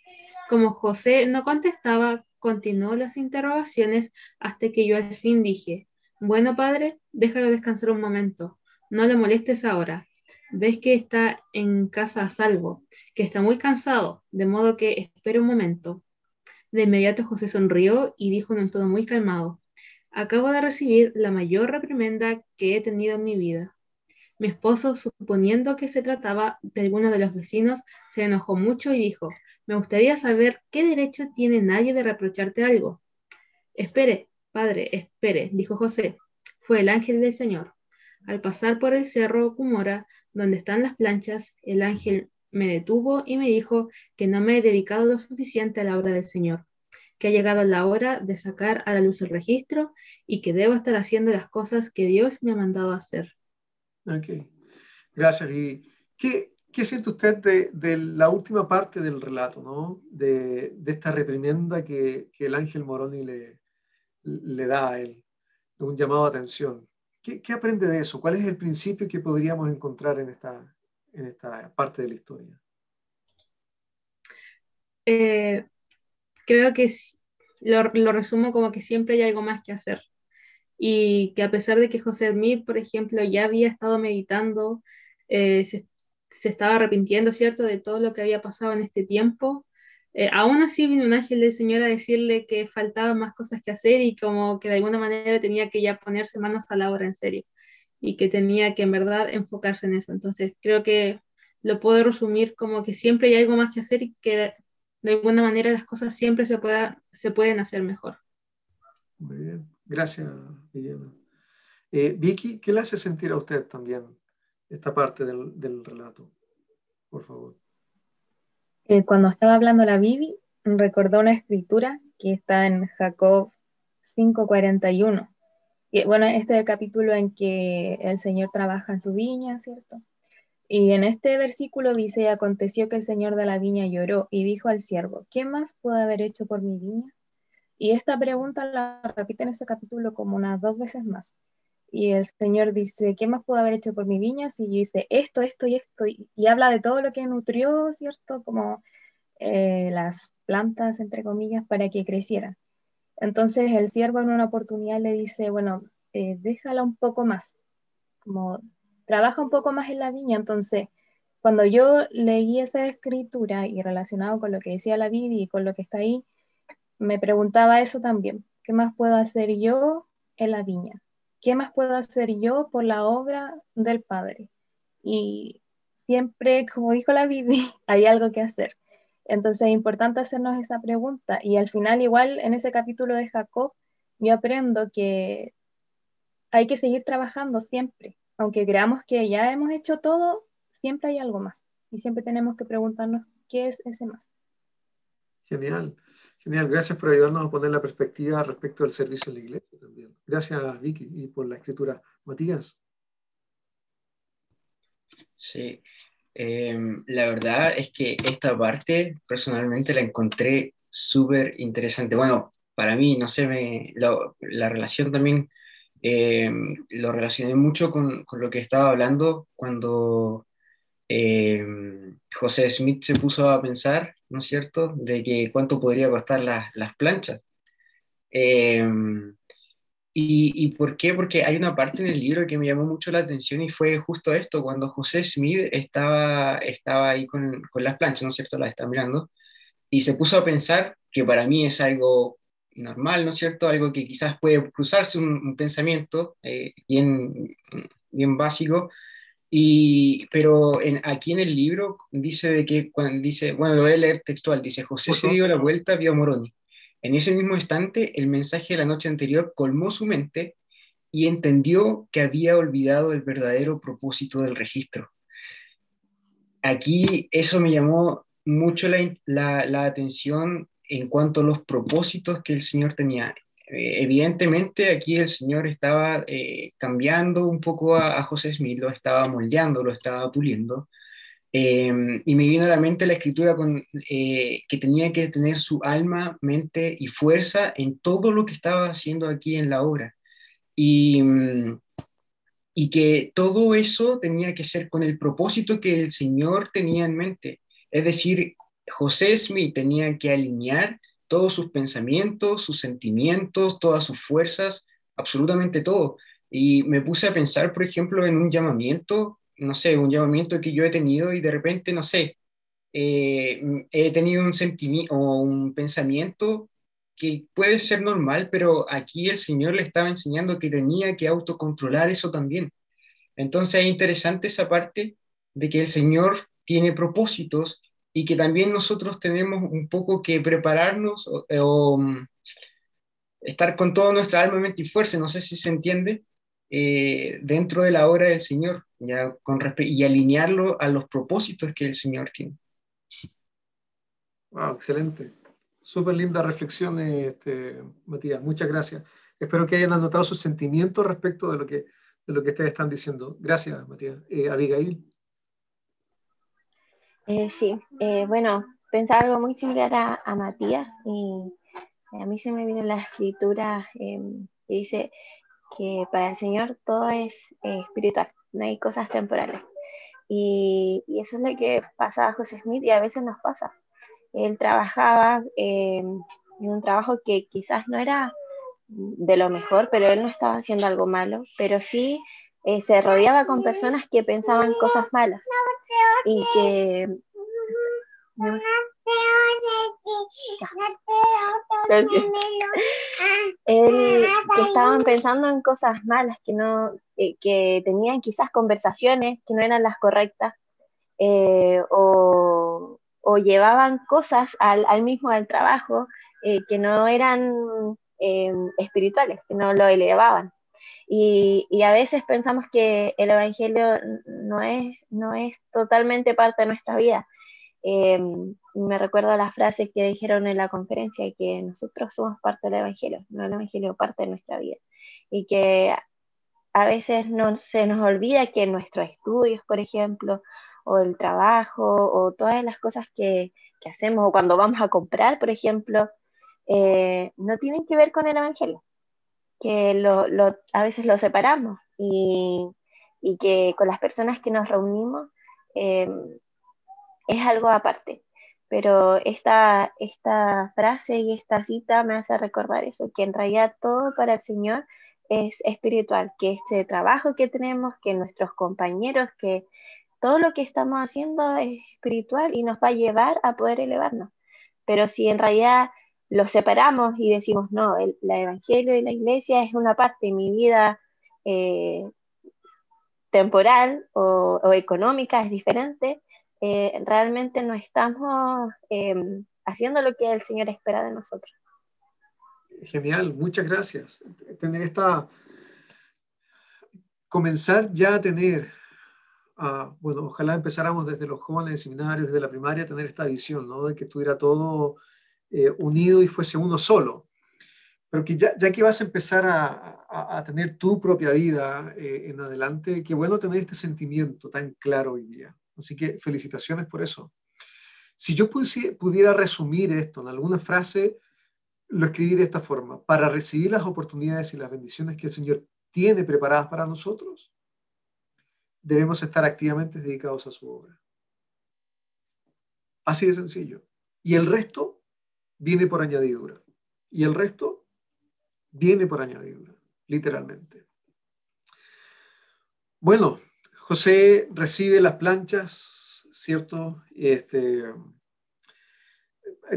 Como José no contestaba, continuó las interrogaciones hasta que yo al fin dije, bueno padre, déjalo descansar un momento, no le molestes ahora. Ves que está en casa a salvo, que está muy cansado, de modo que espera un momento. De inmediato José sonrió y dijo en un tono muy calmado, acabo de recibir la mayor reprimenda que he tenido en mi vida. Mi esposo, suponiendo que se trataba de alguno de los vecinos, se enojó mucho y dijo, me gustaría saber qué derecho tiene nadie de reprocharte algo. Espere, padre, espere, dijo José. Fue el ángel del Señor. Al pasar por el cerro Cumora, donde están las planchas, el ángel me detuvo y me dijo que no me he dedicado lo suficiente a la obra del Señor, que ha llegado la hora de sacar a la luz el registro y que debo estar haciendo las cosas que Dios me ha mandado hacer. Ok, gracias, Vivi. ¿Qué, qué siente usted de, la última parte del relato, ¿no? de, esta reprimenda que, el ángel Moroni le, le da a él, un llamado a atención? ¿Qué, aprende de eso? ¿Cuál es el principio que podríamos encontrar en esta, en esta parte de la historia? Eh, creo que lo, lo, resumo como que siempre hay algo más que hacer y que a pesar de que José Smith, por ejemplo, ya había estado meditando, eh, se, estaba arrepintiendo, ¿cierto?, de todo lo que había pasado en este tiempo, eh, aún así vino un ángel del Señor a decirle que faltaban más cosas que hacer y como que de alguna manera tenía que ya ponerse manos a la obra en serio y que tenía que en verdad enfocarse en eso. Entonces creo que lo puedo resumir como que siempre hay algo más que hacer y que de alguna manera las cosas siempre se, pueda, se pueden hacer mejor. Muy bien. Gracias, Viviana. Eh, Vicky, ¿qué le hace sentir a usted también esta parte del, relato? Por favor. Eh, cuando estaba hablando la Vivi, recordó una escritura que está en Jacob 5:41 Y bueno, este es el capítulo en que el Señor trabaja en su viña, ¿cierto? Y en este versículo dice, aconteció que el Señor de la viña lloró y dijo al siervo, ¿qué más puede haber hecho por mi viña? Y esta pregunta la repite en ese capítulo como unas dos veces más. Y el Señor dice, ¿qué más puedo haber hecho por mi viña? Si yo hice esto, esto y esto, y, habla de todo lo que nutrió, ¿cierto? Como eh, las plantas, entre comillas, para que crecieran. Entonces el siervo en una oportunidad le dice, bueno, eh, déjala un poco más, como trabaja un poco más en la viña. Entonces, cuando yo leí esa escritura y relacionado con lo que decía la Biblia y con lo que está ahí, me preguntaba eso también. ¿Qué más puedo hacer yo en la viña? ¿Qué más puedo hacer yo por la obra del Padre? Y siempre, como dijo la Biblia, hay algo que hacer. Entonces es importante hacernos esa pregunta. Y al final, igual en ese capítulo de Jacob, yo aprendo que hay que seguir trabajando siempre. Aunque creamos que ya hemos hecho todo, siempre hay algo más. Y siempre tenemos que preguntarnos qué es ese más. Genial. Genial, gracias por ayudarnos a poner la perspectiva respecto al servicio en la iglesia también. Gracias, Vicky, y por la escritura. Matías. Sí, em, la verdad es que esta parte personalmente la encontré súper interesante. Bueno, para mí, no sé, me, la relación también em, lo relacioné mucho con, con, lo que estaba hablando cuando em, José Smith se puso a pensar ¿no es cierto?, de que cuánto podría costar las planchas. Eh, y, por qué? Porque hay una parte en el libro que me llamó mucho la atención y fue justo esto, cuando José Smith estaba, estaba ahí con, con las planchas, ¿no es cierto?, las está mirando, y se puso a pensar, que para mí es algo normal, ¿no es cierto?, algo que quizás puede cruzarse un, pensamiento eh, bien, bien básico, y, pero en, aquí en el libro dice de que, cuando dice, bueno, lo voy a leer textual, dice, José se dio la vuelta, vio a Moroni. En ese mismo instante, el mensaje de la noche anterior colmó su mente y entendió que había olvidado el verdadero propósito del registro. Aquí eso me llamó mucho la, la, la atención en cuanto a los propósitos que el Señor tenía. Eh, evidentemente aquí el Señor estaba eh, cambiando un poco a, José Smith, lo estaba moldeando, lo estaba puliendo. Em, y me vino a la mente la escritura con, eh, que tenía que tener su alma, mente y fuerza en todo lo que estaba haciendo aquí en la obra. Y, mm, y que todo eso tenía que ser con el propósito que el Señor tenía en mente. Es decir, José Smith tenía que alinear todos sus pensamientos, sus sentimientos, todas sus fuerzas, absolutamente todo. Y me puse a pensar, por ejemplo, en un llamamiento, no sé, un llamamiento que yo he tenido y de repente, no sé, eh, he tenido un sentimiento o un pensamiento que puede ser normal, pero aquí el Señor le estaba enseñando que tenía que autocontrolar eso también. Entonces es interesante esa parte de que el Señor tiene propósitos y que también nosotros tenemos un poco que prepararnos o, mm, estar con toda nuestra alma, mente y fuerza, no sé si se entiende, eh, dentro de la obra del Señor ya con y alinearlo a los propósitos que el Señor tiene. Wow, excelente. Súper linda reflexión, este, Matías. Muchas gracias. Espero que hayan anotado sus sentimientos respecto de lo que, de lo que ustedes están diciendo. Gracias, Matías. Eh, Abigail. Eh, sí, eh, bueno, pensaba algo muy similar a, Matías y a mí se me vino la escritura em, que dice que para el Señor todo es eh, espiritual, no hay cosas temporales. Y, eso es lo que pasaba a José Smith y a veces nos pasa. Él trabajaba em, en un trabajo que quizás no era de lo mejor, pero él no estaba haciendo algo malo, pero sí se rodeaba con personas que pensaban cosas malas y que que estaban pensando en cosas malas, que no, eh, que tenían quizás conversaciones que no eran las correctas, eh, o, o, llevaban cosas al, al mismo al trabajo eh, que no eran espirituales, que no lo elevaban. Y, a veces pensamos que el Evangelio no es, no es totalmente parte de nuestra vida. Eh, me recuerdo la frase que dijeron en la conferencia, que nosotros somos parte del Evangelio, no el Evangelio parte de nuestra vida. y que a veces no se nos olvida que nuestros estudios, por ejemplo, o el trabajo, o todas las cosas que, que hacemos, o cuando vamos a comprar, por ejemplo, eh, no tienen que ver con el Evangelio, que lo, lo, a veces lo separamos y, y, que con las personas que nos reunimos eh, es algo aparte. Pero esta, esta frase y esta cita me hace recordar eso, que en realidad todo para el Señor es espiritual, que este trabajo que tenemos, que nuestros compañeros, que todo lo que estamos haciendo es espiritual y nos va a llevar a poder elevarnos. Pero si en realidad lo separamos y decimos, no, el Evangelio y la iglesia es una parte de mi vida eh, temporal o, económica, es diferente, eh, realmente no estamos em, haciendo lo que el Señor espera de nosotros. Genial, muchas gracias. Tener esta, comenzar ya a tener, bueno, ojalá empezáramos desde los jóvenes seminarios, desde la primaria, tener esta visión, ¿no? De que estuviera todo eh, unido y fuese uno solo. Pero que ya, que vas a empezar a, a, tener tu propia vida eh, en adelante, qué bueno tener este sentimiento tan claro hoy día. Así que felicitaciones por eso. Si yo pudiera resumir esto en alguna frase, lo escribí de esta forma, para recibir las oportunidades y las bendiciones que el Señor tiene preparadas para nosotros, debemos estar activamente dedicados a su obra. Así de sencillo. Y el resto viene por añadidura. Y el resto viene por añadidura, literalmente. Bueno, José recibe las planchas, ¿cierto? Este,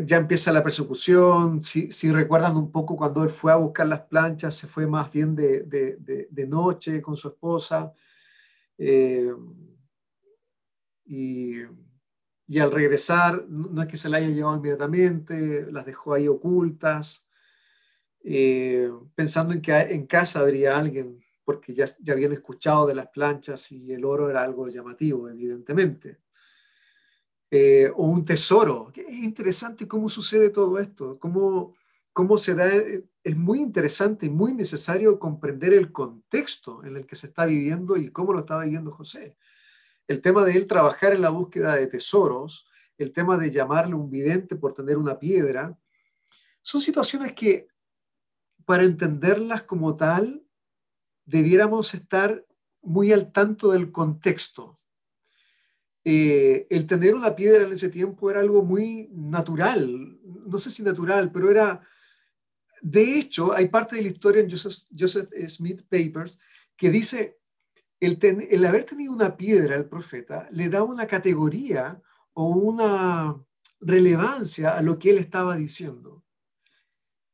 ya empieza la persecución, si, recuerdan un poco cuando él fue a buscar las planchas, se fue más bien de, noche con su esposa. Eh, y, al regresar, no es que se la haya llevado inmediatamente, las dejó ahí ocultas, eh, pensando en que en casa habría alguien, porque ya, ya habían escuchado de las planchas y el oro era algo llamativo, evidentemente. Eh, o un tesoro. Es interesante cómo sucede todo esto, cómo, cómo se da. Es muy interesante y muy necesario comprender el contexto en el que se está viviendo y cómo lo estaba viviendo José. El tema de él trabajar en la búsqueda de tesoros, el tema de llamarle un vidente por tener una piedra, son situaciones que para entenderlas como tal, debiéramos estar muy al tanto del contexto. Eh, el tener una piedra en ese tiempo era algo muy natural, no sé si natural, pero era, de hecho, hay parte de la historia en Joseph, Smith Papers que dice, el, el haber tenido una piedra, el profeta, le da una categoría o una relevancia a lo que él estaba diciendo.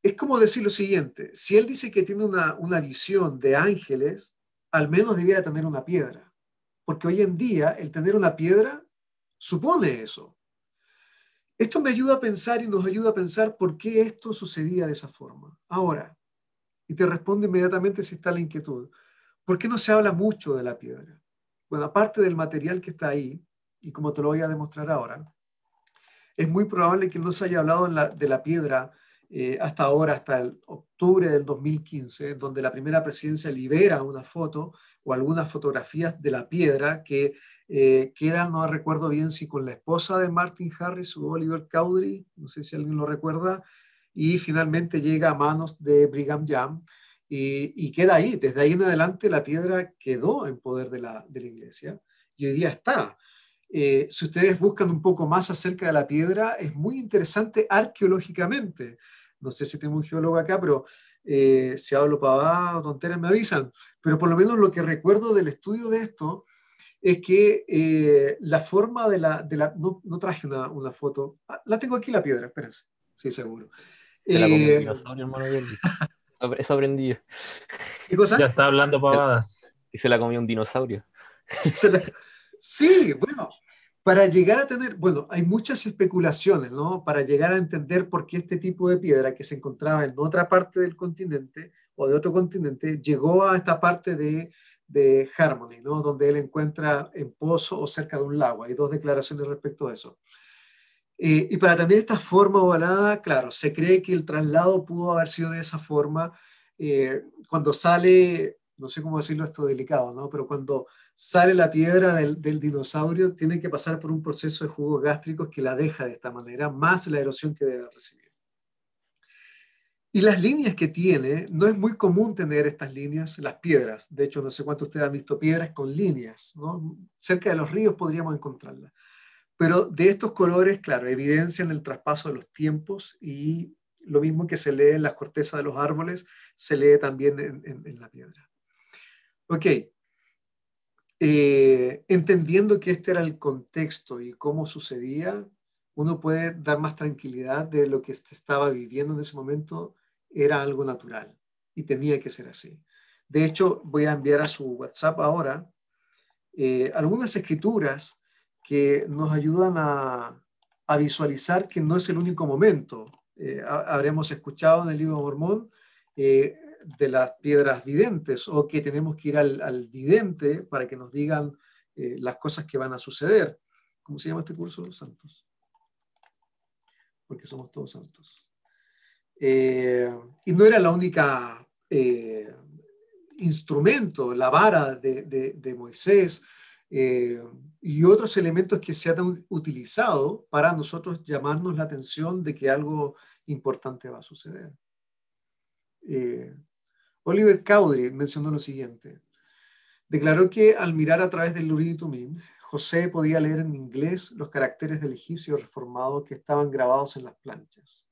Es como decir lo siguiente, si él dice que tiene una, una visión de ángeles, al menos debiera tener una piedra porque hoy en día el tener una piedra supone eso. Esto me ayuda a pensar y nos ayuda a pensar por qué esto sucedía de esa forma. Ahora, y te respondo inmediatamente si está la inquietud, ¿por qué no se habla mucho de la piedra? Bueno, aparte del material que está ahí, y como te lo voy a demostrar ahora, es muy probable que no se haya hablado de la piedra eh, hasta ahora, hasta el octubre del 2015, donde la primera presidencia libera una foto o algunas fotografías de la piedra que eh, quedan, no recuerdo bien si con la esposa de Martin Harris o Oliver Cowdery, no sé si alguien lo recuerda, y finalmente llega a manos de Brigham Young y, queda ahí. Desde ahí en adelante la piedra quedó en poder de la, de la iglesia y hoy día está. Eh, si ustedes buscan un poco más acerca de la piedra, es muy interesante arqueológicamente no sé si tengo un geólogo acá, pero eh, si hablo pavada o tonteras me avisan, pero por lo menos lo que recuerdo del estudio de esto es que eh, la forma de la, de la no, no, traje una, una foto, ah, la tengo aquí la piedra, espérense, sí, seguro. Se la Eso aprendí. ¿Qué cosa? Ya está hablando pavadas. Y se la comió un dinosaurio. Sí, bueno, para llegar a tener, bueno, hay muchas especulaciones, ¿no? Para llegar a entender por qué este tipo de piedra que se encontraba en otra parte del continente o de otro continente llegó a esta parte de, de Harmony, ¿no? Donde él encuentra en Pozo o cerca de un lago. Hay dos declaraciones respecto a eso. Eh, y para tener esta forma ovalada, claro, se cree que el traslado pudo haber sido de esa forma eh, cuando sale, no sé cómo decirlo esto delicado, ¿no? Pero cuando sale la piedra del, del, dinosaurio, tiene que pasar por un proceso de jugos gástricos que la deja de esta manera, más la erosión que debe recibir. Y las líneas que tiene, no es muy común tener estas líneas, las piedras. De hecho, no sé cuánto ustedes han visto piedras con líneas, ¿no? Cerca de los ríos podríamos encontrarlas. Pero de estos colores, claro, evidencian el traspaso de los tiempos y lo mismo que se lee en las cortezas de los árboles, se lee también en, la piedra. Ok. Eh, entendiendo que este era el contexto y cómo sucedía, uno puede dar más tranquilidad de lo que se estaba viviendo en ese momento, era algo natural y tenía que ser así. De hecho, voy a enviar a su WhatsApp ahora eh, algunas escrituras que nos ayudan a, visualizar que no es el único momento. Eh, habremos escuchado en el libro de Mormón eh, de las piedras videntes o que tenemos que ir al, vidente para que nos digan eh, las cosas que van a suceder. ¿Cómo se llama este curso? Santos. Porque somos todos santos. y no era la única instrumento, la vara de, de Moisés eh, y otros elementos que se han utilizado para nosotros llamarnos la atención de que algo importante va a suceder. Eh, Oliver Cowdery mencionó lo siguiente. Declaró que al mirar a través del Tumim, José podía leer en inglés los caracteres del egipcio reformado que estaban grabados en las planchas.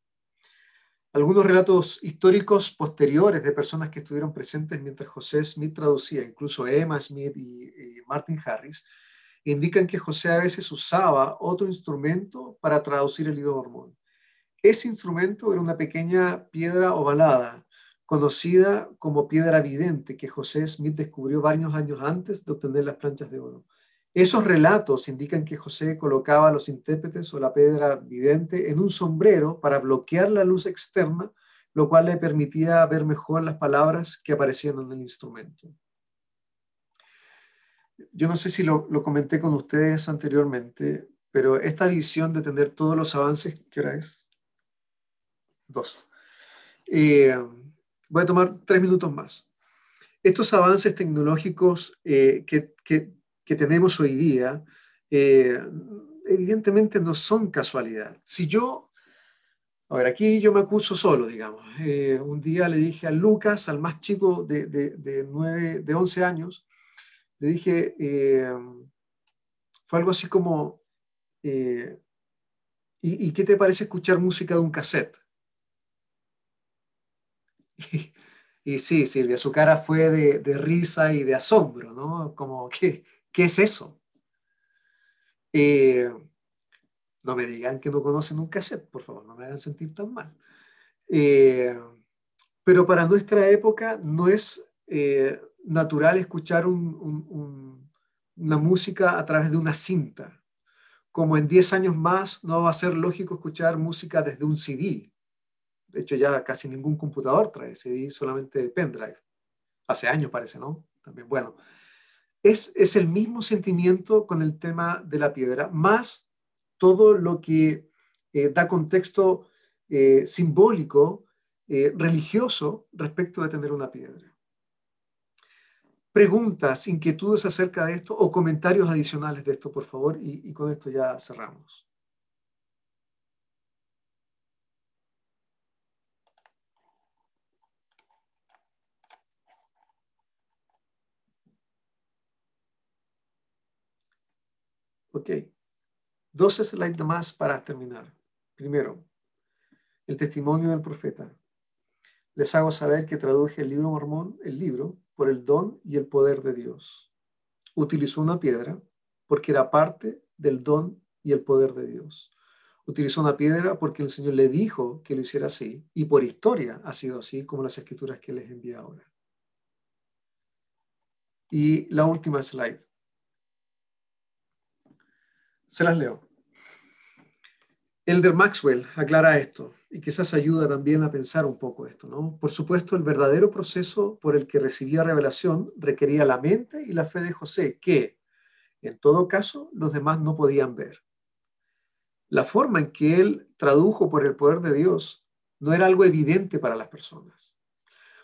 Algunos relatos históricos posteriores de personas que estuvieron presentes mientras José Smith traducía, incluso Emma Smith y, Martin Harris, indican que José a veces usaba otro instrumento para traducir el libro Mormón. Ese instrumento era una pequeña piedra ovalada, conocida como piedra vidente, que José Smith descubrió varios años antes de obtener las planchas de oro. Esos relatos indican que José colocaba a los intérpretes o la piedra vidente en un sombrero para bloquear la luz externa, lo cual le permitía ver mejor las palabras que aparecían en el instrumento. Yo no sé si lo, comenté con ustedes anteriormente, pero esta visión de tener todos los avances, ¿qué hora es? Dos. Eh, voy a tomar tres minutos más. Estos avances tecnológicos eh, que, que que tenemos hoy día, eh, evidentemente no son casualidad. Si yo, a ver, aquí yo me acuso solo, digamos. Eh, un día le dije a Lucas, al más chico de, de, de, de 11 años, le dije, eh, fue algo así como, ¿y, ¿y, qué te parece escuchar música de un cassette? Y, sí, Silvia, su cara fue de, risa y de asombro, ¿no? Como, ¿qué, ¿Qué es eso? Eh, no me digan que no conocen un cassette, por favor, no me hagan sentir tan mal. Eh, pero para nuestra época no es eh, natural escuchar una música a través de una cinta. Como en 10 años más no va a ser lógico escuchar música desde un CD. De hecho, ya casi ningún computador trae CD, solamente pendrive. Hace años parece, ¿no? También, bueno es, el mismo sentimiento con el tema de la piedra, más todo lo que eh, da contexto eh, simbólico, eh, religioso respecto de tener una piedra. Preguntas, inquietudes acerca de esto o comentarios adicionales de esto, por favor, y con esto ya cerramos. Ok. Dos slides más para terminar. Primero, el testimonio del profeta. Les hago saber que traduje el libro mormón, el libro, por el don y el poder de Dios. Utilizó una piedra porque era parte del don y el poder de Dios. Utilizó una piedra porque el Señor le dijo que lo hiciera así y por historia ha sido así como las escrituras que les envía ahora. Y la última slide. Se las leo. Elder Maxwell aclara esto y quizás ayuda también a pensar un poco esto, ¿no? Por supuesto, el verdadero proceso por el que recibía revelación requería la mente y la fe de José, que, en todo caso, los demás no podían ver. La forma en que él tradujo por el poder de Dios no era algo evidente para las personas.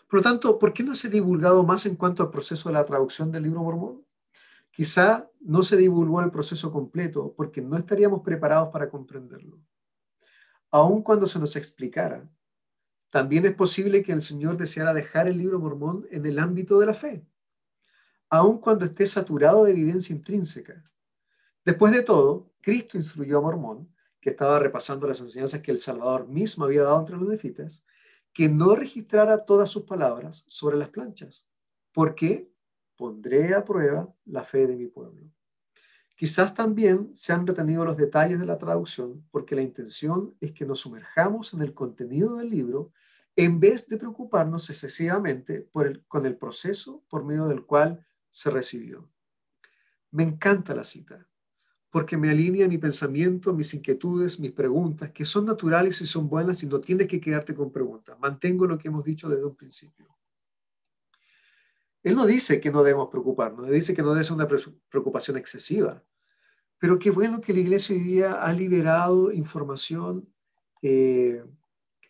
Por lo tanto, ¿por qué no se ha divulgado más en cuanto al proceso de la traducción del libro mormón? Quizá no se divulgó el proceso completo porque no estaríamos preparados para comprenderlo. Aun cuando se nos explicara, también es posible que el Señor deseara dejar el libro mormón en el ámbito de la fe, aun cuando esté saturado de evidencia intrínseca. Después de todo, Cristo instruyó a Mormón, que estaba repasando las enseñanzas que el Salvador mismo había dado entre los nefitas, que no registrara todas sus palabras sobre las planchas, porque pondré a prueba la fe de mi pueblo. Quizás también se han retenido los detalles de la traducción porque la intención es que nos sumerjamos en el contenido del libro en vez de preocuparnos excesivamente por el, con el proceso por medio del cual se recibió. Me encanta la cita porque me alinea mi pensamiento, mis inquietudes, mis preguntas, que son naturales y son buenas y no tienes que quedarte con preguntas. Mantengo lo que hemos dicho desde un principio. Él no dice que no debemos preocuparnos, dice que no debe ser una preocupación excesiva. Pero qué bueno que la iglesia hoy día ha liberado información eh,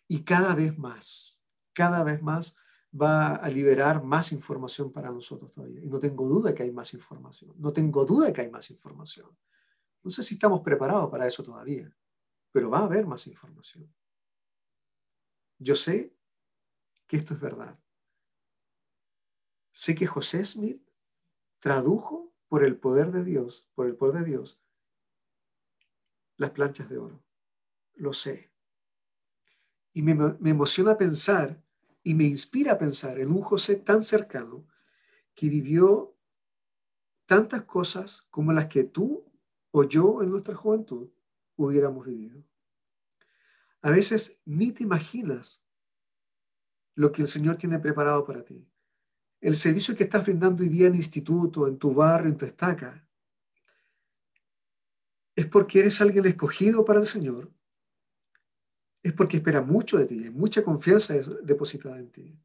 y cada vez más, cada vez más va a liberar más información para nosotros todavía. Y no tengo duda que hay más información, no tengo duda que hay más información. No sé si estamos preparados para eso todavía, pero va a haber más información. Yo sé que esto es verdad. Sé que José Smith tradujo por el poder de Dios, por el poder de Dios, las planchas de oro. Lo sé. Y me, emociona pensar y me inspira a pensar en un José tan cercano que vivió tantas cosas como las que tú o yo en nuestra juventud hubiéramos vivido. A veces ni te imaginas lo que el Señor tiene preparado para ti el servicio que estás brindando hoy día en instituto, en tu barrio, en tu estaca, es porque eres alguien escogido para el Señor, es porque espera mucho de ti, mucha confianza depositada en ti,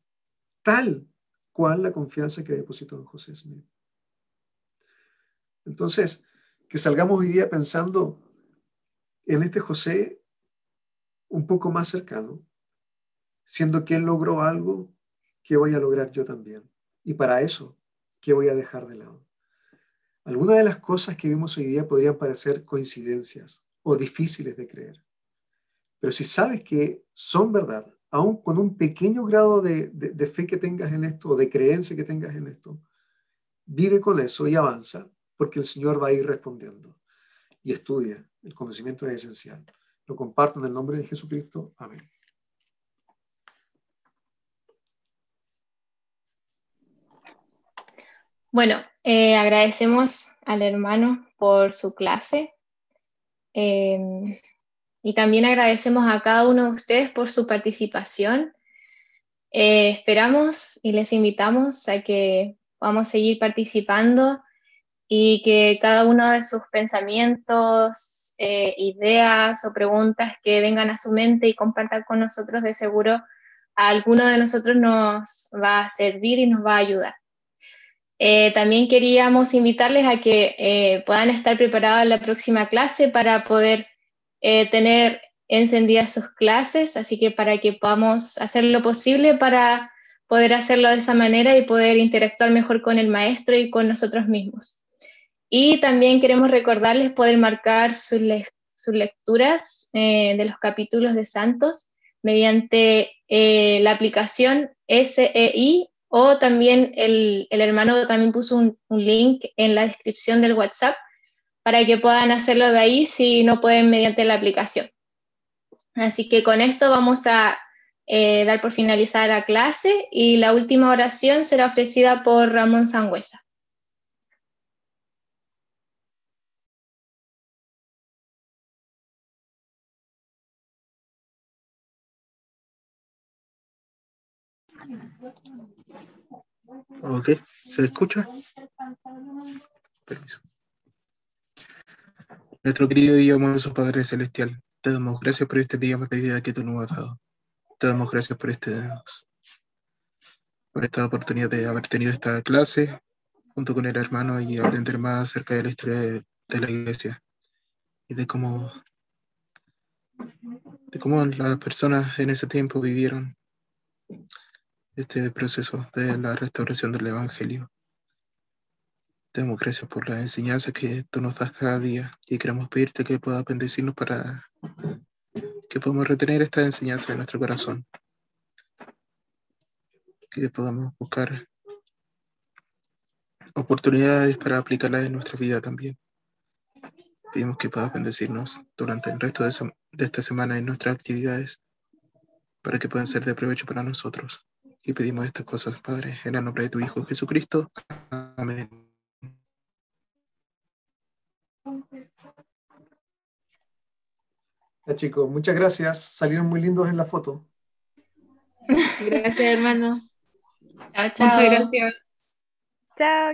tal cual la confianza que depositó en José Smith. Entonces, que salgamos hoy día pensando en este José un poco más cercano, siendo que él logró algo que voy a lograr yo también. Y para eso, ¿qué voy a dejar de lado? Algunas de las cosas que vimos hoy día podrían parecer coincidencias o difíciles de creer. Pero si sabes que son verdad, aun con un pequeño grado de, de fe que tengas en esto o de creencia que tengas en esto, vive con eso y avanza, porque el Señor va a ir respondiendo. Y estudia. El conocimiento es esencial. Lo comparto en el nombre de Jesucristo. Amén. Bueno, eh, agradecemos al hermano por su clase em, y también agradecemos a cada uno de ustedes por su participación. Eh, esperamos y les invitamos a que vamos a seguir participando y que cada uno de sus pensamientos, eh, ideas o preguntas que vengan a su mente y compartan con nosotros, de seguro a alguno de nosotros nos va a servir y nos va a ayudar. Eh, también queríamos invitarles a que eh, puedan estar preparados en la próxima clase para poder eh, tener encendidas sus clases, así que para que podamos hacer lo posible para poder hacerlo de esa manera y poder interactuar mejor con el maestro y con nosotros mismos. Y también queremos recordarles poder marcar sus, sus lecturas de los capítulos de Santos mediante la aplicación SEI o también el, hermano también puso un, link en la descripción del WhatsApp para que puedan hacerlo de ahí si no pueden mediante la aplicación. Así que con esto vamos a eh, dar por finalizada la clase y la última oración será ofrecida por Ramón Sangüesa. Ok, ¿se escucha? Permiso. Nuestro querido y amoroso Padre Celestial, te damos gracias por este día de vida que tú nos has dado. Te damos gracias por este por esta oportunidad de haber tenido esta clase junto con el hermano y aprender más acerca de la historia de, de la iglesia y de cómo de cómo las personas en ese tiempo vivieron este proceso de la restauración del Evangelio. Te damos gracias por la enseñanza que tú nos das cada día y queremos pedirte que puedas bendecirnos para que podamos retener esta enseñanza en nuestro corazón. Que podamos buscar oportunidades para aplicarla en nuestra vida también. Pedimos que puedas bendecirnos durante el resto de, de esta semana en nuestras actividades para que puedan ser de provecho para nosotros. Y pedimos estas cosas, Padre, en el nombre de tu Hijo Jesucristo. Amén. Ya chicos, muchas gracias. Salieron muy lindos en la foto. Gracias, hermano. Chao, chao. Muchas gracias. Chao,